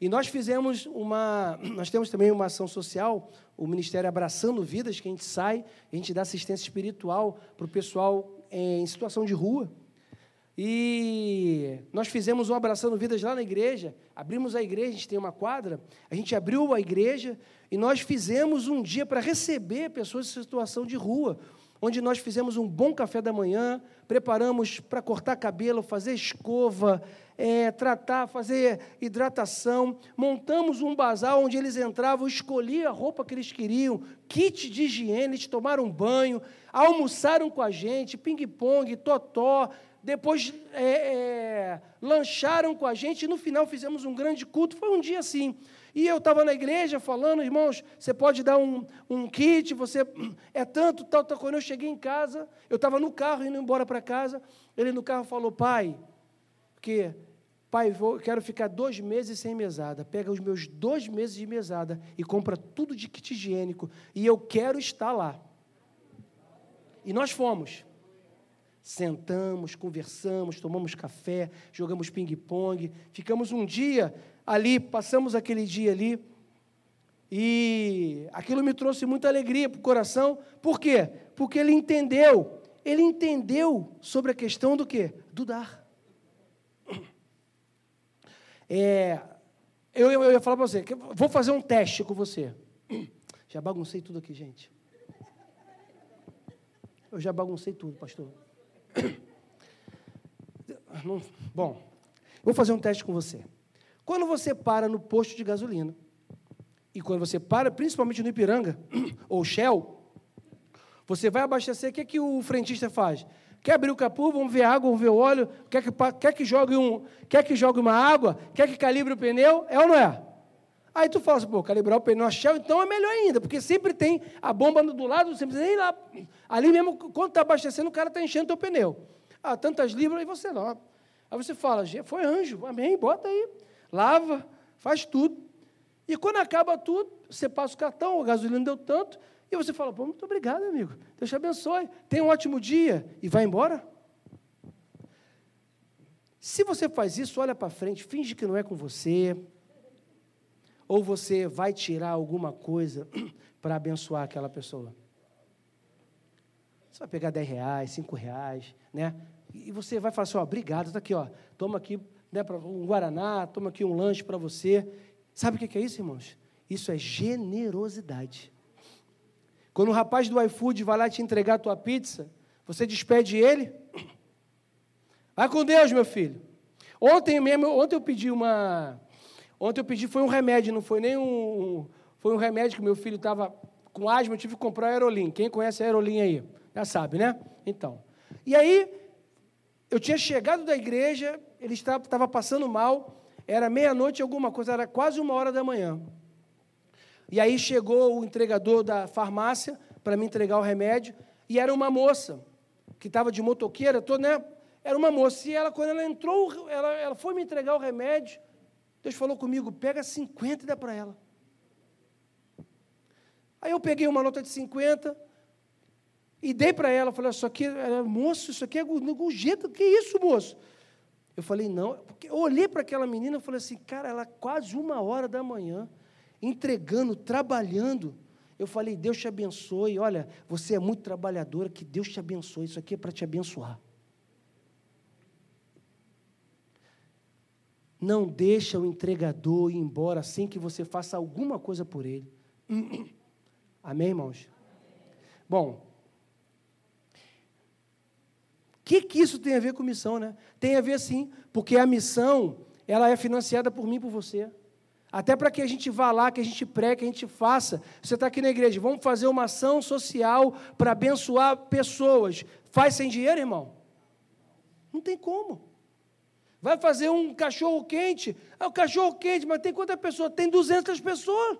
E nós fizemos uma, nós temos também uma ação social, o Ministério Abraçando Vidas, que a gente sai, a gente dá assistência espiritual para o pessoal em situação de rua. E nós fizemos um Abraçando Vidas lá na igreja, abrimos a igreja, a gente tem uma quadra, a gente abriu a igreja e nós fizemos um dia para receber pessoas em situação de rua, onde nós fizemos um bom café da manhã, preparamos para cortar cabelo, fazer escova, é, tratar, fazer hidratação. Montamos um bazar onde eles entravam, escolhiam a roupa que eles queriam, kit de higiene, eles tomaram banho, almoçaram com a gente, ping-pong, totó, depois é, é, lancharam com a gente e no final fizemos um grande culto. Foi um dia assim. E eu estava na igreja falando, irmãos, você pode dar um, um kit, você é tanto, tal, tal. Quando eu cheguei em casa, eu estava no carro indo embora para casa, ele no carro falou, pai, porque Pai, vou, quero ficar dois meses sem mesada. Pega os meus dois meses de mesada e compra tudo de kit higiênico. E eu quero estar lá. E nós fomos. Sentamos, conversamos, tomamos café, jogamos ping-pong. Ficamos um dia ali, passamos aquele dia ali. E aquilo me trouxe muita alegria para o coração. Por quê? Porque ele entendeu. Ele entendeu sobre a questão do quê? Do dar. É, eu, eu, eu ia falar para você, vou fazer um teste com você. Já baguncei tudo aqui, gente. Eu já baguncei tudo, pastor. [coughs] Não, bom, vou fazer um teste com você. Quando você para no posto de gasolina, e quando você para, principalmente no Ipiranga, [coughs] ou Shell, você vai abastecer, o que, é que o frentista faz? Quer abrir o capô? Vamos ver água, vamos ver óleo. Quer que, quer que, jogue, um, quer que jogue uma água? Quer que calibre o pneu? É ou não é? Aí tu fala assim, pô, calibrar o pneu a Shell, então é melhor ainda, porque sempre tem a bomba do lado, você precisa nem ir lá. Ali mesmo, quando está abastecendo, o cara está enchendo o pneu. Ah, tantas libras, aí você não. Aí você fala, foi anjo, amém, bota aí. Lava, faz tudo. E quando acaba tudo, você passa o cartão, a gasolina deu tanto, e você fala, pô, muito obrigado, amigo. Deus te abençoe. Tenha um ótimo dia. E vai embora. Se você faz isso, olha para frente, finge que não é com você. Ou você vai tirar alguma coisa [clears throat] para abençoar aquela pessoa. Você vai pegar 10 reais, 5 reais, né? E você vai falar assim, ó, obrigado, está aqui, ó. Toma aqui né, um Guaraná, toma aqui um lanche para você. Sabe o que é isso, irmãos? Isso é generosidade. Quando o rapaz do iFood vai lá te entregar a tua pizza, você despede ele? [clears throat] Vai com Deus, meu filho. Ontem mesmo, ontem eu pedi uma. Ontem eu pedi, foi um remédio, não foi nem um. Foi um remédio que meu filho estava com asma, eu tive que comprar Aerolim. Quem conhece a Aerolim aí? Já sabe, né? Então. E aí, eu tinha chegado da igreja, ele estava passando mal, era meia-noite alguma coisa, era quase uma hora da manhã. E aí chegou o entregador da farmácia para me entregar o remédio, e era uma moça, que estava de motoqueira, toda, né? Era uma moça, e ela, quando ela entrou, ela, ela foi me entregar o remédio, Deus falou comigo, pega 50 e dá para ela. Aí eu peguei uma nota de 50 e dei para ela, falei, isso aqui, ela, moço, isso aqui é gorjeta, que isso, moço? Eu falei, não, porque eu olhei para aquela menina e falei assim, cara, ela é quase uma hora da manhã, entregando, trabalhando. Eu falei, Deus te abençoe, olha, você é muito trabalhadora, que Deus te abençoe, isso aqui é para te abençoar. Não deixa o entregador ir embora sem que você faça alguma coisa por ele. Amém, irmãos? Bom, o que, que isso tem a ver com missão, né? Tem a ver sim, porque a missão, ela é financiada por mim e por você. Até para que a gente vá lá, que a gente pregue, que a gente faça. Você está aqui na igreja, vamos fazer uma ação social para abençoar pessoas. Faz sem dinheiro, irmão? Não tem como. Vai fazer um cachorro quente. É o cachorro quente, mas tem quantas pessoas? Tem 200 pessoas.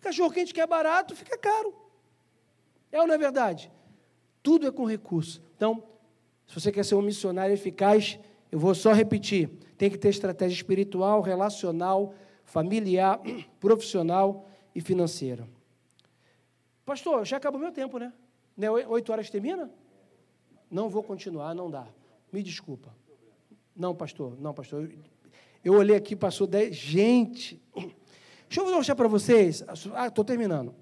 Cachorro quente que é barato, fica caro. É ou não é verdade? Tudo é com recurso. Então, se você quer ser um missionário eficaz, eu vou só repetir: tem que ter estratégia espiritual, relacional, familiar, [clears throat] profissional e financeira. Pastor, já acabou meu tempo, né? né? Oito horas termina? Não vou continuar, não dá. Me desculpa. Não, pastor, não, pastor. Eu olhei aqui, passou dez. Gente, Deixa eu mostrar para vocês. Ah, estou terminando.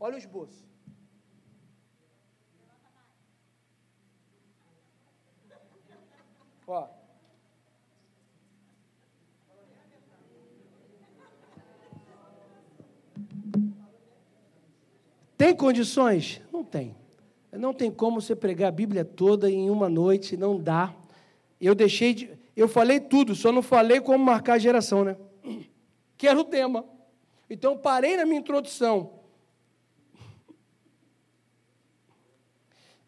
Olha o esboço. Ó. Tem condições? Não tem. Não tem como você pregar a Bíblia toda em uma noite, não dá. Eu deixei de. Eu falei tudo, só não falei como marcar a geração, né? [clears throat] que era o tema. Então, parei na minha introdução.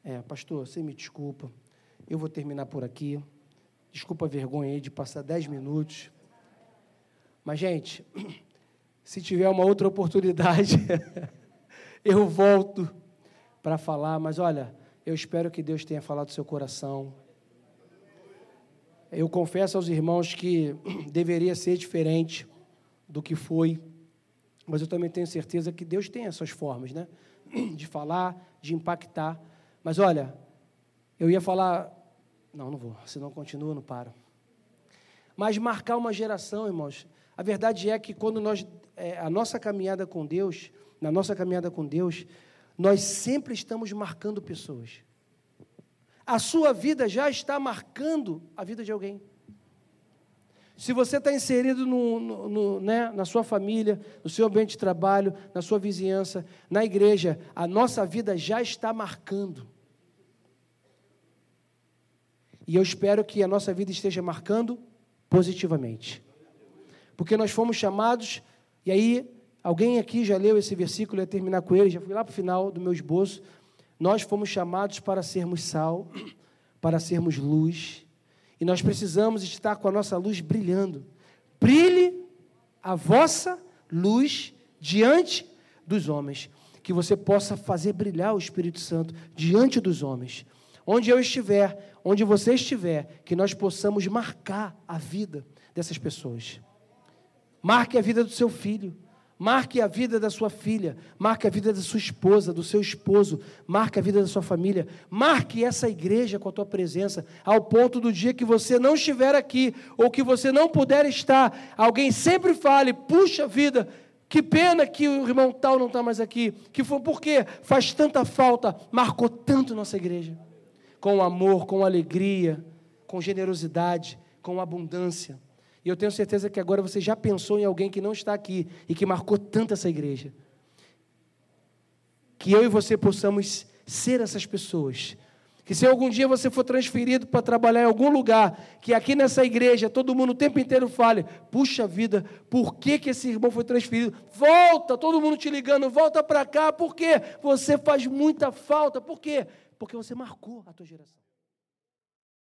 É, pastor, você me desculpa. Eu vou terminar por aqui. Desculpa a vergonha aí de passar dez minutos. Mas, gente, [clears throat] se tiver uma outra oportunidade, [laughs] eu volto para falar. Mas, olha, eu espero que Deus tenha falado do seu coração. Eu confesso aos irmãos que [clears throat] deveria ser diferente do que foi, mas eu também tenho certeza que Deus tem essas formas, né? [clears throat] De falar, de impactar. Mas olha, eu ia falar. Não, não vou, senão continua, não paro. Mas marcar uma geração, irmãos. A verdade é que quando nós. É, a nossa caminhada com Deus, na nossa caminhada com Deus, nós sempre estamos marcando pessoas. A sua vida já está marcando a vida de alguém. Se você está inserido no, no, no, né, na sua família, no seu ambiente de trabalho, na sua vizinhança, na igreja, a nossa vida já está marcando. E eu espero que a nossa vida esteja marcando positivamente. Porque nós fomos chamados, e aí, alguém aqui já leu esse versículo, ia terminar com ele, já fui lá para o final do meu esboço. Nós fomos chamados para sermos sal, para sermos luz e nós precisamos estar com a nossa luz brilhando. Brilhe a vossa luz diante dos homens. Que você possa fazer brilhar o Espírito Santo diante dos homens. Onde eu estiver, onde você estiver, que nós possamos marcar a vida dessas pessoas. Marque a vida do seu filho. Marque a vida da sua filha, marque a vida da sua esposa, do seu esposo, marque a vida da sua família, marque essa igreja com a tua presença, ao ponto do dia que você não estiver aqui, ou que você não puder estar, alguém sempre fale: puxa vida, que pena que o irmão tal não está mais aqui, que foi porque faz tanta falta, marcou tanto nossa igreja, com amor, com alegria, com generosidade, com abundância. E eu tenho certeza que agora você já pensou em alguém que não está aqui e que marcou tanto essa igreja. que eu e você possamos ser essas pessoas. Que se algum dia você for transferido para trabalhar em algum lugar, que aqui nessa igreja todo mundo o tempo inteiro fale: puxa vida, por que, que esse irmão foi transferido? Volta, todo mundo te ligando, volta para cá, por quê? Você faz muita falta, por quê? Porque você marcou a tua geração.